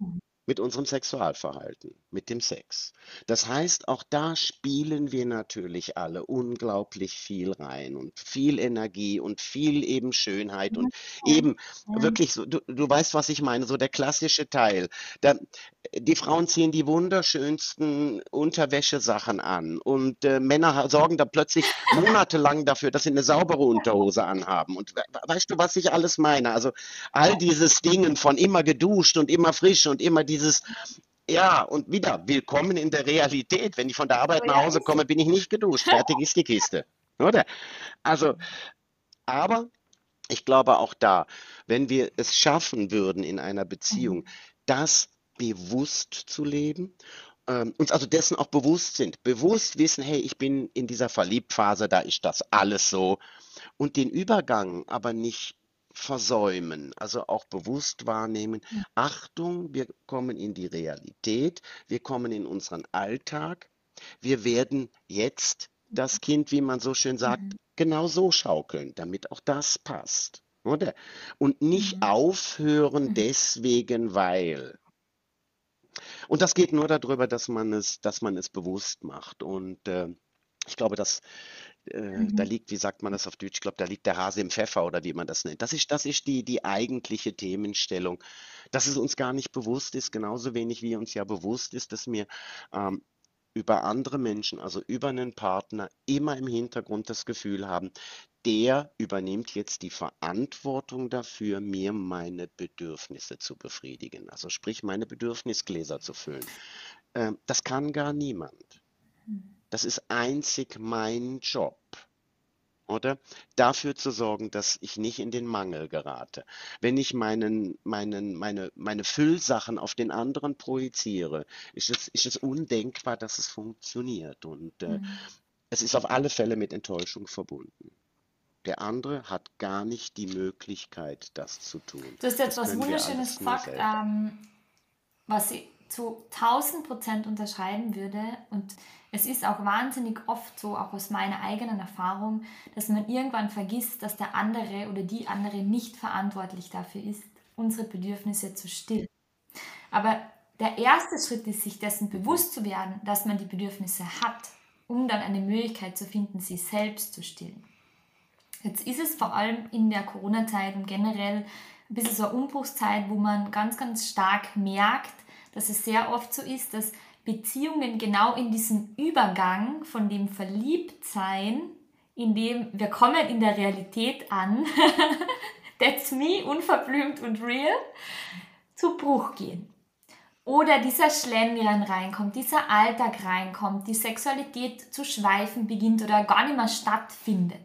Mhm. Mit unserem Sexualverhalten, mit dem Sex. Das heißt, auch da spielen wir natürlich alle unglaublich viel rein und viel Energie und viel eben Schönheit und eben wirklich so, du, du weißt, was ich meine, so der klassische Teil. Da, die Frauen ziehen die wunderschönsten Unterwäschesachen an und äh, Männer sorgen da plötzlich monatelang dafür, dass sie eine saubere Unterhose anhaben. Und we weißt du, was ich alles meine? Also all dieses Dingen von immer geduscht und immer frisch und immer dieses, ja, und wieder, willkommen in der Realität. Wenn ich von der Arbeit nach Hause komme, bin ich nicht geduscht. Fertig ist die Kiste. Oder? Also, aber ich glaube auch da, wenn wir es schaffen würden in einer Beziehung, Mhm. das bewusst zu leben, ähm, uns also dessen auch bewusst sind, bewusst wissen, hey, ich bin in dieser Verliebtphase, da ist das alles so und den Übergang aber nicht versäumen, also auch bewusst wahrnehmen, Ja. Achtung, wir kommen in die Realität, wir kommen in unseren Alltag, wir werden jetzt das Kind, wie man so schön sagt, Mhm. genau so schaukeln, damit auch das passt, oder? Und nicht Mhm. aufhören Mhm. deswegen, weil. Und das geht nur darüber, dass man es, dass man es bewusst macht. Und äh, ich glaube, dass äh, da Mhm. liegt, wie sagt man das auf Deutsch? Ich glaube, da liegt der Hase im Pfeffer oder wie man das nennt. Das ist, das ist die, die eigentliche Themenstellung, dass es uns gar nicht bewusst ist, genauso wenig wie uns ja bewusst ist, dass wir ähm, über andere Menschen, also über einen Partner, immer im Hintergrund das Gefühl haben, der übernimmt jetzt die Verantwortung dafür, mir meine Bedürfnisse zu befriedigen. Also sprich, meine Bedürfnisgläser zu füllen. Ähm, das kann gar niemand. Mhm. Das ist einzig mein Job, oder? Dafür zu sorgen, dass ich nicht in den Mangel gerate. Wenn ich meinen, meinen, meine, meine Füllsachen auf den anderen projiziere, ist es, ist es undenkbar, dass es funktioniert. Und äh, Mhm. es ist auf alle Fälle mit Enttäuschung verbunden. Der andere hat gar nicht die Möglichkeit, das zu tun. Du hast jetzt Das was Wunderschönes gesagt, ähm, was zu 1000 Prozent unterschreiben würde. Und es ist auch wahnsinnig oft so, auch aus meiner eigenen Erfahrung, dass man irgendwann vergisst, dass der andere oder die andere nicht verantwortlich dafür ist, unsere Bedürfnisse zu stillen. Aber der erste Schritt ist, sich dessen bewusst zu werden, dass man die Bedürfnisse hat, um dann eine Möglichkeit zu finden, sie selbst zu stillen. Jetzt ist es vor allem in der Corona-Zeit und generell ein bisschen so eine Umbruchszeit, wo man ganz, ganz stark merkt, dass es sehr oft so ist, dass Beziehungen genau in diesem Übergang von dem Verliebtsein, in dem wir kommen in der Realität an, that's me, unverblümt und real, zu Bruch gehen. Oder dieser Schlendrian reinkommt, dieser Alltag reinkommt, die Sexualität zu schweifen beginnt oder gar nicht mehr stattfindet.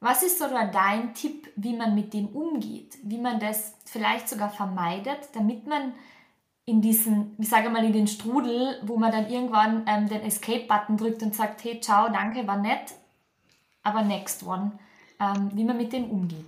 Was ist so dein Tipp, wie man mit dem umgeht? Wie man das vielleicht sogar vermeidet, damit man in diesen, ich sage mal, in den Strudel, wo man dann irgendwann ähm, den Escape-Button drückt und sagt, hey, ciao, danke, war nett, aber next one, ähm, wie man mit dem umgeht.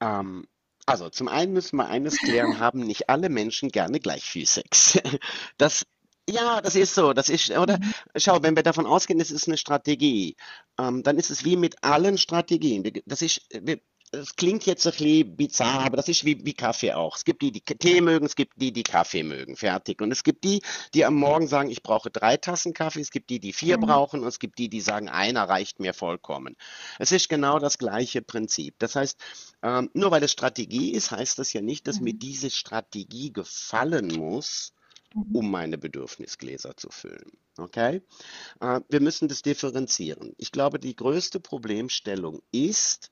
Ähm, also zum einen müssen wir eines klären, haben nicht alle Menschen gerne gleich viel Sex. Das, ja, das ist so. Das ist, oder? Mhm. Schau, wenn wir davon ausgehen, es ist eine Strategie, ähm, dann ist es wie mit allen Strategien. Das ist, wir, es klingt jetzt ein bisschen bizarr, aber das ist wie, wie Kaffee auch. Es gibt die, die Tee mögen, es gibt die, die Kaffee mögen. Fertig. Und es gibt die, die am Morgen sagen, ich brauche drei Tassen Kaffee. Es gibt die, die vier Mhm. brauchen. Und es gibt die, die sagen, einer reicht mir vollkommen. Es ist genau das gleiche Prinzip. Das heißt, ähm, nur weil es Strategie ist, heißt das ja nicht, dass mir Mhm. diese Strategie gefallen muss, Mhm. um meine Bedürfnisgläser zu füllen. Okay? Äh, wir müssen das differenzieren. Ich glaube, die größte Problemstellung ist,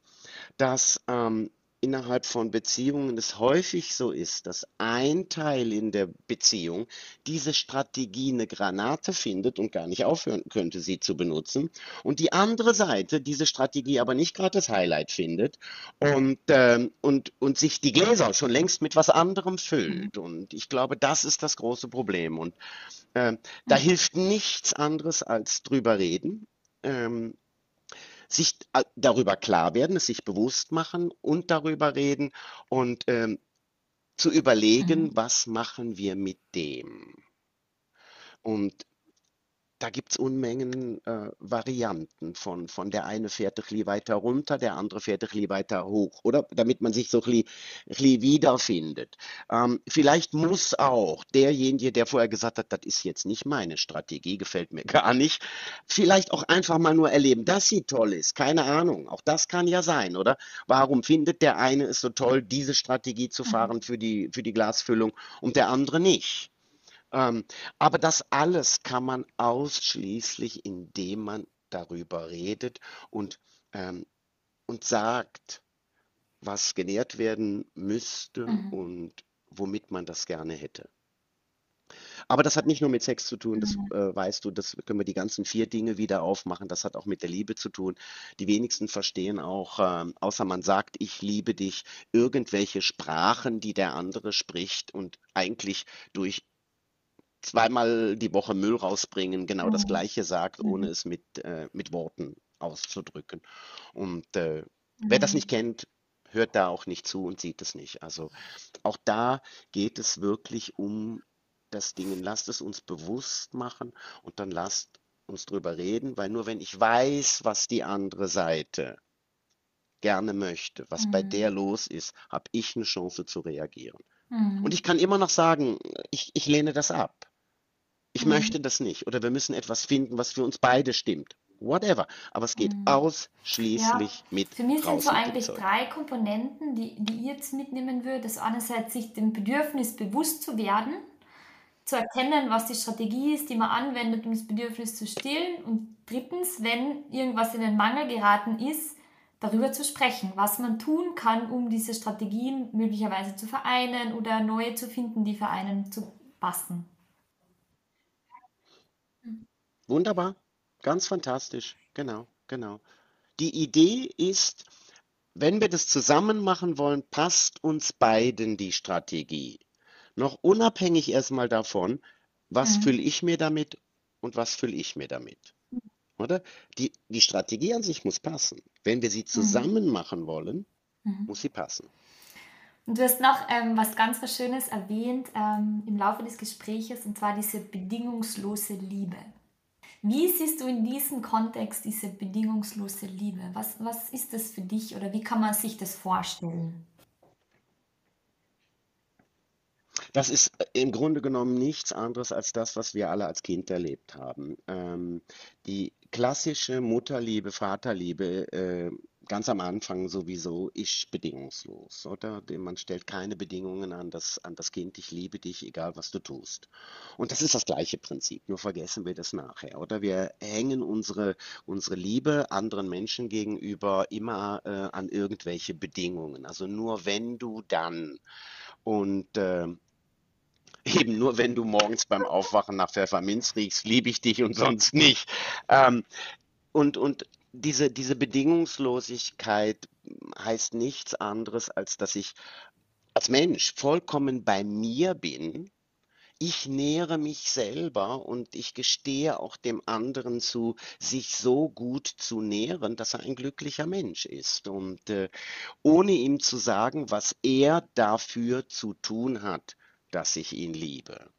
dass ähm, innerhalb von Beziehungen es häufig so ist, dass ein Teil in der Beziehung diese Strategie eine Granate findet und gar nicht aufhören könnte, sie zu benutzen, und die andere Seite diese Strategie aber nicht gerade das Highlight findet und, ähm, und, und sich die Gläser schon längst mit was anderem füllt. Und ich glaube, das ist das große Problem. Und äh, da hilft nichts anderes als drüber reden. Ähm, sich darüber klar werden, es sich bewusst machen und darüber reden und ähm, zu überlegen, Mhm. was machen wir mit dem. Und da gibt es Unmengen äh, Varianten von, von der eine fährt ein bisschen weiter runter, der andere fährt ein bisschen weiter hoch, oder? Damit man sich so ein bisschen, wiederfindet. Ähm, vielleicht muss auch derjenige, der vorher gesagt hat, das ist jetzt nicht meine Strategie, gefällt mir gar nicht, vielleicht auch einfach mal nur erleben, dass sie toll ist. Keine Ahnung, auch das kann ja sein, oder? Warum findet der eine es so toll, diese Strategie zu Mhm. fahren für die, für die Glasfüllung und der andere nicht? Ähm, aber das alles kann man ausschließlich, indem man darüber redet und, ähm, und sagt, was genährt werden müsste Mhm. und womit man das gerne hätte. Aber das hat nicht nur mit Sex zu tun, das Mhm. äh, weißt du, das können wir die ganzen vier Dinge wieder aufmachen. Das hat auch mit der Liebe zu tun. Die wenigsten verstehen auch, ähm, außer man sagt, ich liebe dich, irgendwelche Sprachen, die der andere spricht und eigentlich durch zweimal die Woche Müll rausbringen, genau das Mhm. Gleiche sagt, ohne Mhm. es mit, äh, mit Worten auszudrücken. Und äh, wer das nicht Mhm. kennt, hört da auch nicht zu und sieht es nicht. Also auch da geht es wirklich um das Ding. Lasst es uns bewusst machen und dann lasst uns drüber reden, weil nur wenn ich weiß, was die andere Seite gerne möchte, was bei der Mhm. los ist, habe ich eine Chance zu reagieren. Und Mhm. ich kann immer noch sagen, ich, ich lehne das ab. Ich Mhm. möchte das nicht. Oder wir müssen etwas finden, was für uns beide stimmt. Whatever. Aber es geht Mhm. Ja, ausschließlich mit für mich sind so eigentlich drei Komponenten, die, die ich jetzt mitnehmen würde. Das einerseits sich dem Bedürfnis bewusst zu werden, zu erkennen, was die Strategie ist, die man anwendet, um das Bedürfnis zu stillen. Und drittens, wenn irgendwas in den Mangel geraten ist, darüber zu sprechen, was man tun kann, um diese Strategien möglicherweise zu vereinen oder neue zu finden, die für einen zu passen. Wunderbar. Ganz fantastisch. Genau, genau. Die Idee ist, wenn wir das zusammen machen wollen, passt uns beiden die Strategie. Noch unabhängig erstmal davon, was fülle Mhm. ich mir damit und was fülle ich mir damit. Oder? Die, die Strategie an sich muss passen. Wenn wir sie Mhm. zusammen machen wollen, Mhm. muss sie passen. Und du hast noch ähm, was ganz was Schönes erwähnt ähm, im Laufe des Gespräches, und zwar diese bedingungslose Liebe. Wie siehst du in diesem Kontext diese bedingungslose Liebe? Was, was ist das für dich oder wie kann man sich das vorstellen? Das ist äh, im Grunde genommen nichts anderes als das, was wir alle als Kind erlebt haben. Ähm, die klassische Mutterliebe, Vaterliebe, äh, ganz am Anfang sowieso, ist bedingungslos, oder? Man stellt keine Bedingungen an das, an das Kind, ich liebe dich, egal was du tust. Und das ist das gleiche Prinzip, nur vergessen wir das nachher, oder? Wir hängen unsere, unsere Liebe anderen Menschen gegenüber immer äh, an irgendwelche Bedingungen. Also nur wenn du dann. Und äh, Eben nur wenn du morgens beim Aufwachen nach Pfefferminz riechst, liebe ich dich und sonst nicht. Ähm, und, und diese, diese Bedingungslosigkeit heißt nichts anderes, als dass ich als Mensch vollkommen bei mir bin. Ich nähere mich selber und ich gestehe auch dem anderen zu, sich so gut zu nähren, dass er ein glücklicher Mensch ist. Und äh, ohne ihm zu sagen, was er dafür zu tun hat, dass ich ihn liebe.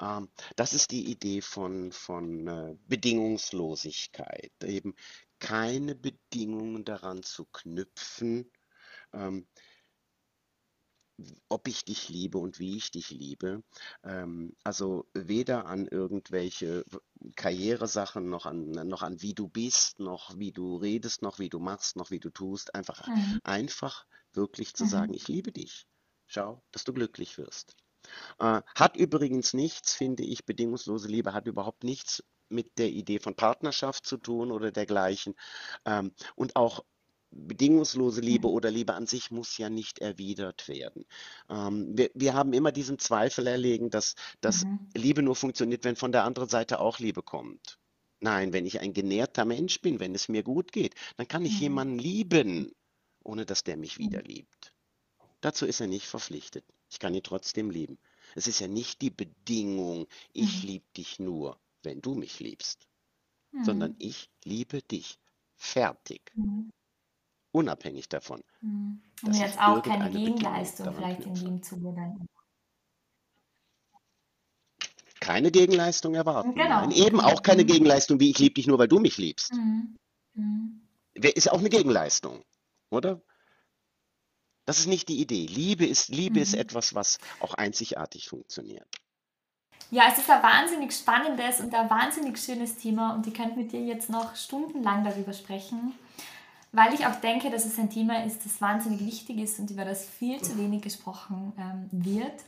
Ähm, das ist die Idee von, von äh, Bedingungslosigkeit, eben keine Bedingungen daran zu knüpfen, ähm, ob ich dich liebe und wie ich dich liebe. Ähm, also weder an irgendwelche Karrieresachen, noch an, noch an wie du bist, noch wie du redest, noch wie du machst, noch wie du tust. Einfach, Mhm. einfach wirklich zu sagen, Mhm. ich liebe dich. Schau, dass du glücklich wirst. Äh, hat übrigens nichts, finde ich, bedingungslose Liebe hat überhaupt nichts mit der Idee von Partnerschaft zu tun oder dergleichen. Ähm, und auch bedingungslose Liebe Mhm. oder Liebe an sich muss ja nicht erwidert werden. Ähm, wir, wir haben immer diesen Zweifel erlegen, dass, dass Mhm. Liebe nur funktioniert, wenn von der anderen Seite auch Liebe kommt. Nein, wenn ich ein genährter Mensch bin, wenn es mir gut geht, dann kann ich Mhm. jemanden lieben, ohne dass der mich Mhm. wieder liebt. Dazu ist er nicht verpflichtet. Ich kann ihn trotzdem lieben. Es ist ja nicht die Bedingung, ich Mhm. liebe dich nur, wenn du mich liebst, sondern Mhm. ich liebe dich. Fertig. Mhm. Unabhängig davon, Mhm. Und dass jetzt auch keine Gegenleistung vielleicht in dem Zuge dann. Keine Gegenleistung erwarten. Nein, Genau. eben auch keine Mhm. Gegenleistung, wie ich liebe dich nur, weil du mich liebst. Mhm. Mhm. Ist auch eine Gegenleistung, oder? Das ist nicht die Idee. Liebe ist, Liebe ist etwas, was auch einzigartig funktioniert. Ja, es ist ein wahnsinnig spannendes und ein wahnsinnig schönes Thema und ich könnte mit dir jetzt noch stundenlang darüber sprechen, weil ich auch denke, dass es ein Thema ist, das wahnsinnig wichtig ist und über das viel zu wenig gesprochen ähm, wird.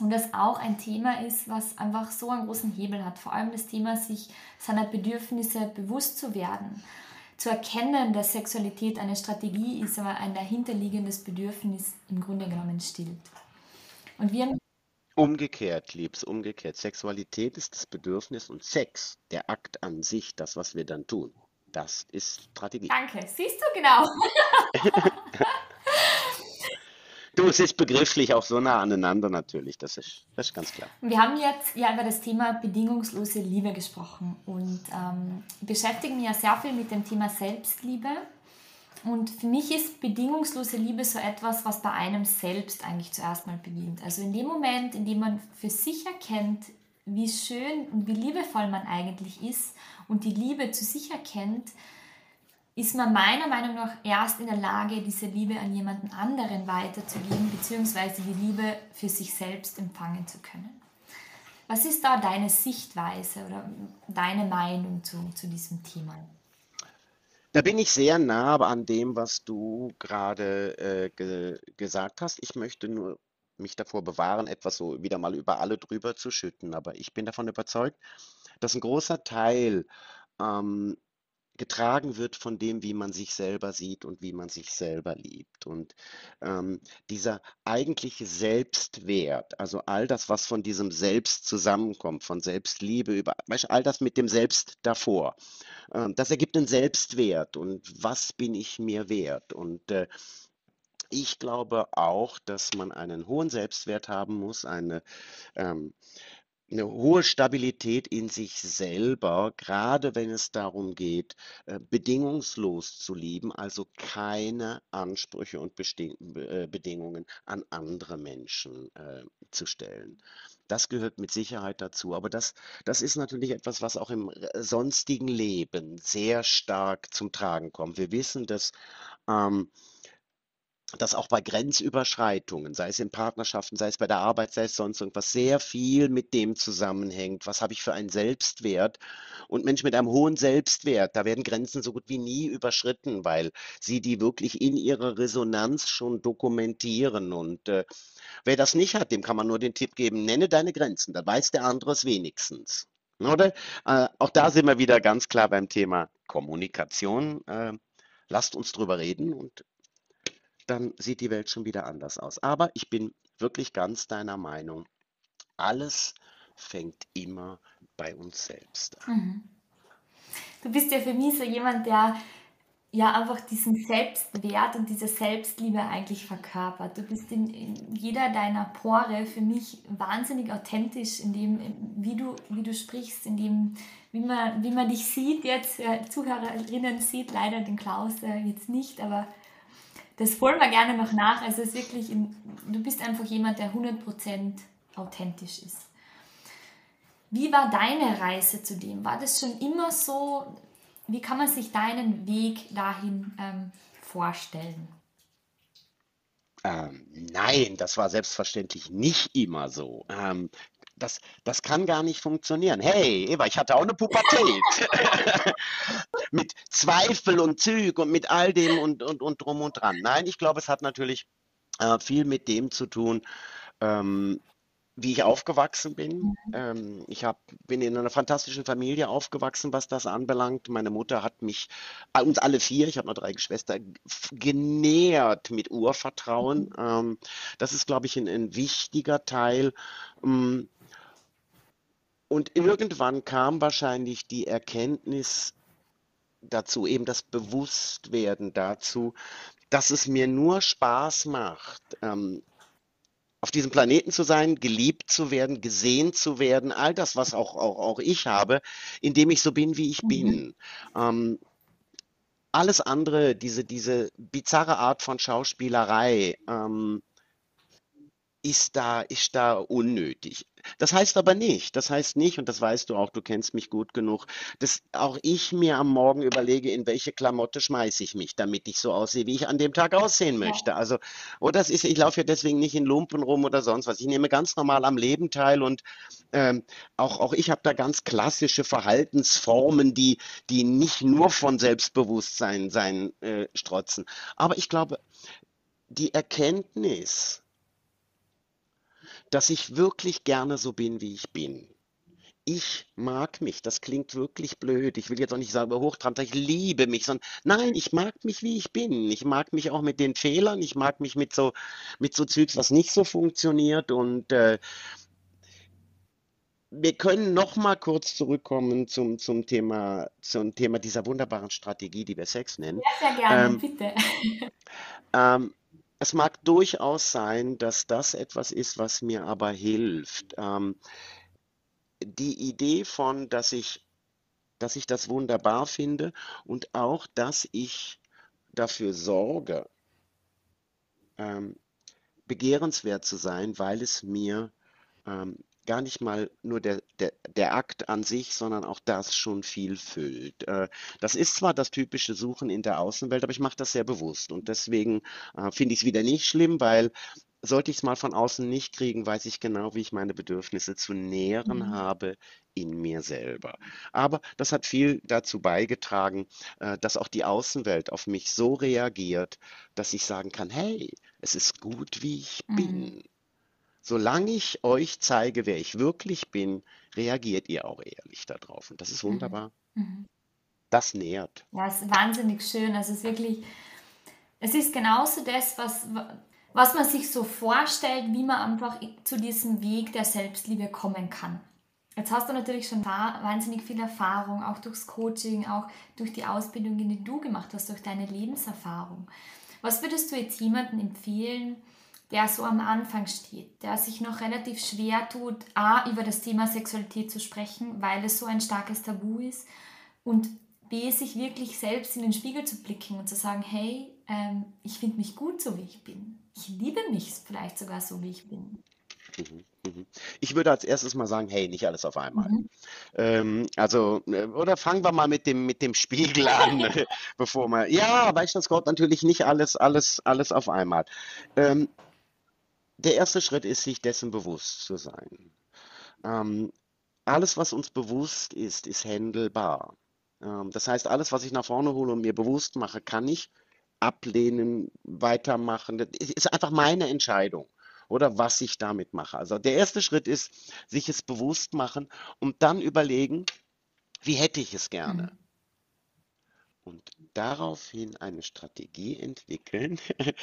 Und das auch ein Thema ist, was einfach so einen großen Hebel hat. Vor allem das Thema, sich seiner Bedürfnisse bewusst zu werden. Zu erkennen, dass Sexualität eine Strategie ist, aber ein dahinterliegendes Bedürfnis im Grunde genommen stillt. Und wir Umgekehrt, Liebs, umgekehrt. Sexualität ist das Bedürfnis und Sex, der Akt an sich, das, was wir dann tun, das ist Strategie. Danke, siehst du genau. Du, es ist begrifflich auch so nah aneinander natürlich, das ist, das ist ganz klar. Wir haben jetzt ja über das Thema bedingungslose Liebe gesprochen und ähm, ich beschäftige mich ja sehr viel mit dem Thema Selbstliebe. Und für mich ist bedingungslose Liebe so etwas, was bei einem selbst eigentlich zuerst mal beginnt. Also in dem Moment, in dem man für sich erkennt, wie schön und wie liebevoll man eigentlich ist und die Liebe zu sich erkennt, ist man meiner Meinung nach erst in der Lage, diese Liebe an jemanden anderen weiterzugeben, beziehungsweise die Liebe für sich selbst empfangen zu können. Was ist da deine Sichtweise oder deine Meinung zu, zu diesem Thema? Da bin ich sehr nah an dem, was du gerade äh, ge gesagt hast. Ich möchte nur mich davor bewahren, etwas so wieder mal über alle drüber zu schütten. Aber ich bin davon überzeugt, dass ein großer Teil ähm, getragen wird von dem, wie man sich selber sieht und wie man sich selber liebt. Und ähm, dieser eigentliche Selbstwert, also all das, was von diesem Selbst zusammenkommt, von Selbstliebe über, weißt, all das mit dem Selbst davor, ähm, das ergibt einen Selbstwert. Und was bin ich mir wert? Und äh, ich glaube auch, dass man einen hohen Selbstwert haben muss, eine ähm, eine hohe Stabilität in sich selber, gerade wenn es darum geht, äh, bedingungslos zu lieben, also keine Ansprüche und äh, Bedingungen an andere Menschen äh, zu stellen. Das gehört mit Sicherheit dazu. Aber das, das ist natürlich etwas, was auch im sonstigen Leben sehr stark zum Tragen kommt. Wir wissen, dass ähm, dass auch bei Grenzüberschreitungen, sei es in Partnerschaften, sei es bei der Arbeit, sei es sonst irgendwas, sehr viel mit dem zusammenhängt. Was habe ich für einen Selbstwert? Und Menschen mit einem hohen Selbstwert, da werden Grenzen so gut wie nie überschritten, weil sie die wirklich in ihrer Resonanz schon dokumentieren. Und äh, wer das nicht hat, dem kann man nur den Tipp geben, nenne deine Grenzen, da weiß der andere es wenigstens. Oder? Äh, auch da sind wir wieder ganz klar beim Thema Kommunikation. Äh, lasst uns drüber reden und dann sieht die Welt schon wieder anders aus. Aber ich bin wirklich ganz deiner Meinung. Alles fängt immer bei uns selbst an. Mhm. Du bist ja für mich so jemand, der ja einfach diesen Selbstwert und diese Selbstliebe eigentlich verkörpert. Du bist in, in jeder deiner Pore für mich wahnsinnig authentisch, in dem, wie du, wie du sprichst, in dem, wie man, wie man dich sieht jetzt. Äh, Zuhörerinnen sieht leider den Klaus äh, jetzt nicht, aber das holen wir gerne noch nach. Also es ist wirklich, du bist einfach jemand, der 100% authentisch ist. Wie war deine Reise zu dem? War das schon immer so? Wie kann man sich deinen Weg dahin ähm, vorstellen? Ähm, nein, das war selbstverständlich nicht immer so. Ähm, das, das kann gar nicht funktionieren. Hey, Eva, ich hatte auch eine Pubertät. mit Zweifel und Züg und mit all dem und, und, und drum und dran. Nein, ich glaube, es hat natürlich äh, viel mit dem zu tun, ähm, wie ich aufgewachsen bin. Mhm. Ähm, ich hab, bin in einer fantastischen Familie aufgewachsen, was das anbelangt. Meine Mutter hat mich, äh, uns alle vier, ich habe noch drei Geschwister, genährt mit Urvertrauen. Mhm. Ähm, das ist, glaube ich, ein, ein wichtiger Teil. Ähm, und irgendwann kam wahrscheinlich die Erkenntnis dazu, eben das Bewusstwerden dazu, dass es mir nur Spaß macht, ähm, auf diesem Planeten zu sein, geliebt zu werden, gesehen zu werden, all das, was auch, auch, auch ich habe, indem ich so bin, wie ich Mhm. bin. Ähm, alles andere, diese, diese bizarre Art von Schauspielerei, ähm, ist da, ist da unnötig. Das heißt aber nicht, das heißt nicht, und das weißt du auch, du kennst mich gut genug, dass auch ich mir am Morgen überlege, in welche Klamotte schmeiße ich mich, damit ich so aussehe, wie ich an dem Tag aussehen möchte. Also, oder das ist, ich laufe ja deswegen nicht in Lumpen rum oder sonst was. Ich nehme ganz normal am Leben teil und ähm, auch, auch ich habe da ganz klassische Verhaltensformen, die, die nicht nur von Selbstbewusstsein sein, äh, strotzen. Aber ich glaube, die Erkenntnis, dass ich wirklich gerne so bin, wie ich bin. Ich mag mich. Das klingt wirklich blöd. Ich will jetzt auch nicht sagen, hochtrabend, ich liebe mich, sondern nein, ich mag mich, wie ich bin. Ich mag mich auch mit den Fehlern. Ich mag mich mit so, mit so Zeugs, was nicht so funktioniert. Und äh, wir können noch mal kurz zurückkommen zum, zum Thema, zum Thema dieser wunderbaren Strategie, die wir Sex nennen. Sehr, sehr gerne, Ähm, bitte. Ähm, es mag durchaus sein, dass das etwas ist, was mir aber hilft. Ähm, die Idee von, dass ich, dass ich das wunderbar finde und auch, dass ich dafür sorge, ähm, begehrenswert zu sein, weil es mir ähm, gar nicht mal nur der, der, der Akt an sich, sondern auch das schon viel füllt. Äh, das ist zwar das typische Suchen in der Außenwelt, aber ich mache das sehr bewusst und deswegen äh, finde ich es wieder nicht schlimm, weil sollte ich es mal von außen nicht kriegen, weiß ich genau, wie ich meine Bedürfnisse zu nähren Mhm. habe in mir selber. Aber das hat viel dazu beigetragen, äh, dass auch die Außenwelt auf mich so reagiert, dass ich sagen kann, hey, es ist gut, wie ich Mhm. bin. Solange ich euch zeige, wer ich wirklich bin, reagiert ihr auch ehrlich darauf. Und das ist Mhm. wunderbar. Mhm. Das nährt. Ja, es ist wahnsinnig schön. Also es ist wirklich, es ist genauso das, was, was man sich so vorstellt, wie man einfach zu diesem Weg der Selbstliebe kommen kann. Jetzt hast du natürlich schon wa- wahnsinnig viel Erfahrung, auch durchs Coaching, auch durch die Ausbildung, die du gemacht hast, durch deine Lebenserfahrung. Was würdest du jetzt jemandem empfehlen, der so am Anfang steht, der sich noch relativ schwer tut, A, über das Thema Sexualität zu sprechen, weil es so ein starkes Tabu ist und B, sich wirklich selbst in den Spiegel zu blicken und zu sagen, hey, ähm, ich finde mich gut so, wie ich bin. Ich liebe mich vielleicht sogar so, wie ich bin. Mhm, mhm. Ich würde als erstes mal sagen, hey, nicht alles auf einmal. Mhm. Ähm, also, äh, oder fangen wir mal mit dem, mit dem Spiegel an, bevor wir. Ja, Beichtstandsgott natürlich nicht alles, alles, alles auf einmal. Ähm, der erste Schritt ist, sich dessen bewusst zu sein. Ähm, alles, was uns bewusst ist, ist händelbar. Ähm, das heißt, alles, was ich nach vorne hole und mir bewusst mache, kann ich ablehnen, weitermachen. Das ist einfach meine Entscheidung oder was ich damit mache. Also der erste Schritt ist, sich es bewusst machen und dann überlegen, wie hätte ich es gerne? Mhm. Und daraufhin eine Strategie entwickeln,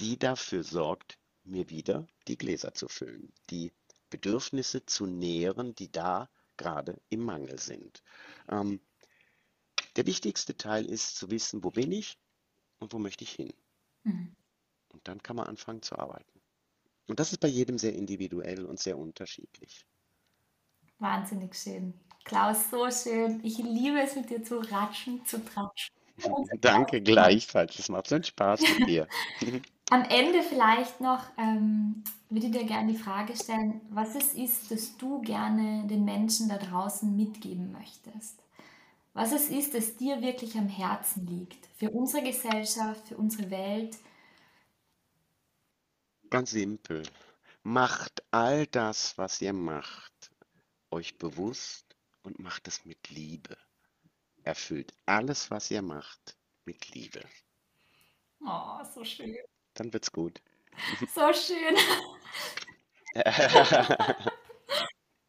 die dafür sorgt, mir wieder die Gläser zu füllen, die Bedürfnisse zu nähren, die da gerade im Mangel sind. Ähm, der wichtigste Teil ist zu wissen, wo bin ich und wo möchte ich hin. Mhm. Und dann kann man anfangen zu arbeiten. Und das ist bei jedem sehr individuell und sehr unterschiedlich. Wahnsinnig schön. Klaus, so schön. Ich liebe es, mit dir zu ratschen, zu tratschen. Danke gleichfalls. Es macht so einen Spaß mit dir. Am Ende vielleicht noch ähm, würde ich dir gerne die Frage stellen, was es ist, das du gerne den Menschen da draußen mitgeben möchtest. Was es ist, das dir wirklich am Herzen liegt. Für unsere Gesellschaft, für unsere Welt. Ganz simpel. Macht all das, was ihr macht, euch bewusst und macht es mit Liebe. Erfüllt alles, was ihr macht, mit Liebe. Oh, so schön. Dann wird's gut. So schön.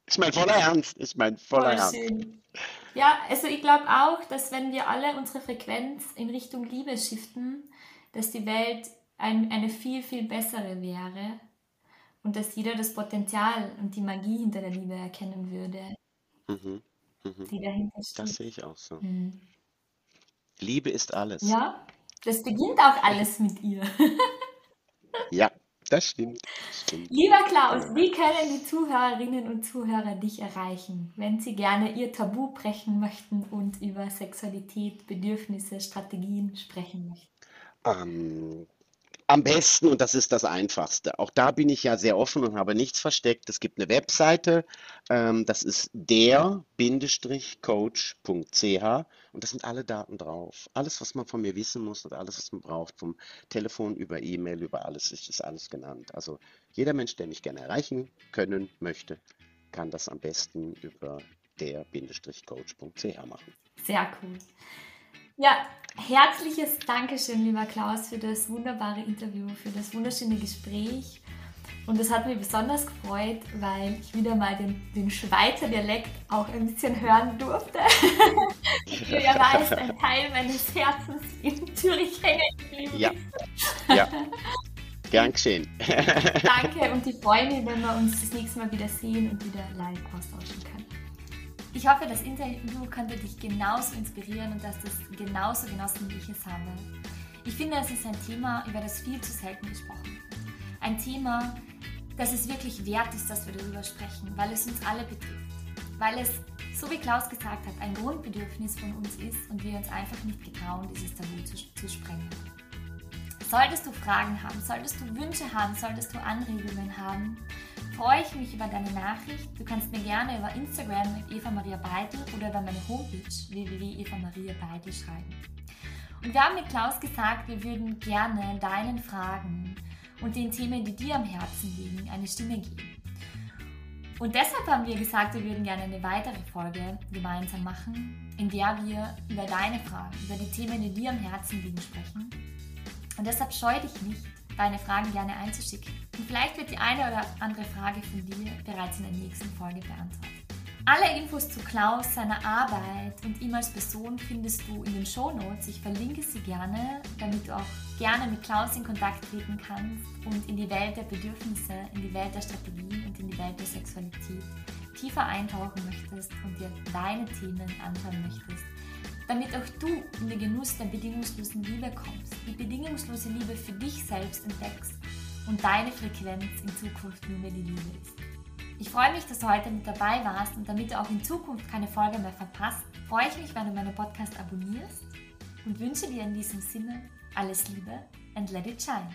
ich meine voller Ernst. Ich meine voller Ernst. Schön. Ja, also ich glaube auch, dass wenn wir alle unsere Frequenz in Richtung Liebe shiften, dass die Welt ein, eine viel, viel bessere wäre und dass jeder das Potenzial und die Magie hinter der Liebe erkennen würde, mhm. Mhm. die dahinter steht. Das sehe ich auch so. Mhm. Liebe ist alles. Ja, das beginnt auch alles mit ihr. ja, das stimmt, stimmt. Lieber Klaus, wie können die Zuhörerinnen und Zuhörer dich erreichen, wenn sie gerne ihr Tabu brechen möchten und über Sexualität, Bedürfnisse, Strategien sprechen möchten? Ähm, am besten, und das ist das Einfachste, auch da bin ich ja sehr offen und habe nichts versteckt. Es gibt eine Webseite, ähm, das ist der-coach.ch und da sind alle Daten drauf. Alles, was man von mir wissen muss und alles, was man braucht, vom Telefon über E-Mail, über alles, ist, alles genannt. Also jeder Mensch, der mich gerne erreichen können möchte, kann das am besten über der-coach.ch machen. Sehr cool. Ja, herzliches Dankeschön, lieber Klaus, für das wunderbare Interview, für das wunderschöne Gespräch. Und es hat mich besonders gefreut, weil ich wieder mal den, den Schweizer Dialekt auch ein bisschen hören durfte. Wie ihr weißt, ein Teil meines Herzens in Zürich hängen geblieben ja. ja. Gern geschehen. Danke und ich freue mich, wenn wir uns das nächste Mal wieder sehen und wieder live austauschen können. Ich hoffe, das Interview konnte dich genauso inspirieren und dass das genauso genossen wie ich es habe. Ich finde, es ist ein Thema, über das viel zu selten gesprochen wird. Ein Thema, das es wirklich wert ist, dass wir darüber sprechen, weil es uns alle betrifft. Weil es, so wie Klaus gesagt hat, ein Grundbedürfnis von uns ist und wir uns einfach nicht getrauen, dieses Tabu zu, zu sprengen. Solltest du Fragen haben, solltest du Wünsche haben, solltest du Anregungen haben, freue ich mich über deine Nachricht. Du kannst mir gerne über Instagram mit Eva Maria Beitel oder über meine Homepage www.evamariabeitel schreiben. Und wir haben mit Klaus gesagt, wir würden gerne deinen Fragen und den Themen, die dir am Herzen liegen, eine Stimme geben. Und deshalb haben wir gesagt, wir würden gerne eine weitere Folge gemeinsam machen, in der wir über deine Fragen, über die Themen, die dir am Herzen liegen, sprechen. Und deshalb scheue dich nicht, deine Fragen gerne einzuschicken. Und vielleicht wird die eine oder andere Frage von dir bereits in der nächsten Folge beantwortet. Alle Infos zu Klaus, seiner Arbeit und ihm als Person findest du in den Show Notes. Ich verlinke sie gerne, damit du auch gerne mit Klaus in Kontakt treten kannst und in die Welt der Bedürfnisse, in die Welt der Strategien und in die Welt der Sexualität tiefer eintauchen möchtest und dir deine Themen anschauen möchtest damit auch du in den Genuss der bedingungslosen Liebe kommst, die bedingungslose Liebe für dich selbst entdeckst und deine Frequenz in Zukunft nur mehr die Liebe ist. Ich freue mich, dass du heute mit dabei warst und damit du auch in Zukunft keine Folge mehr verpasst, freue ich mich, wenn du meinen Podcast abonnierst und wünsche dir in diesem Sinne alles Liebe and let it shine.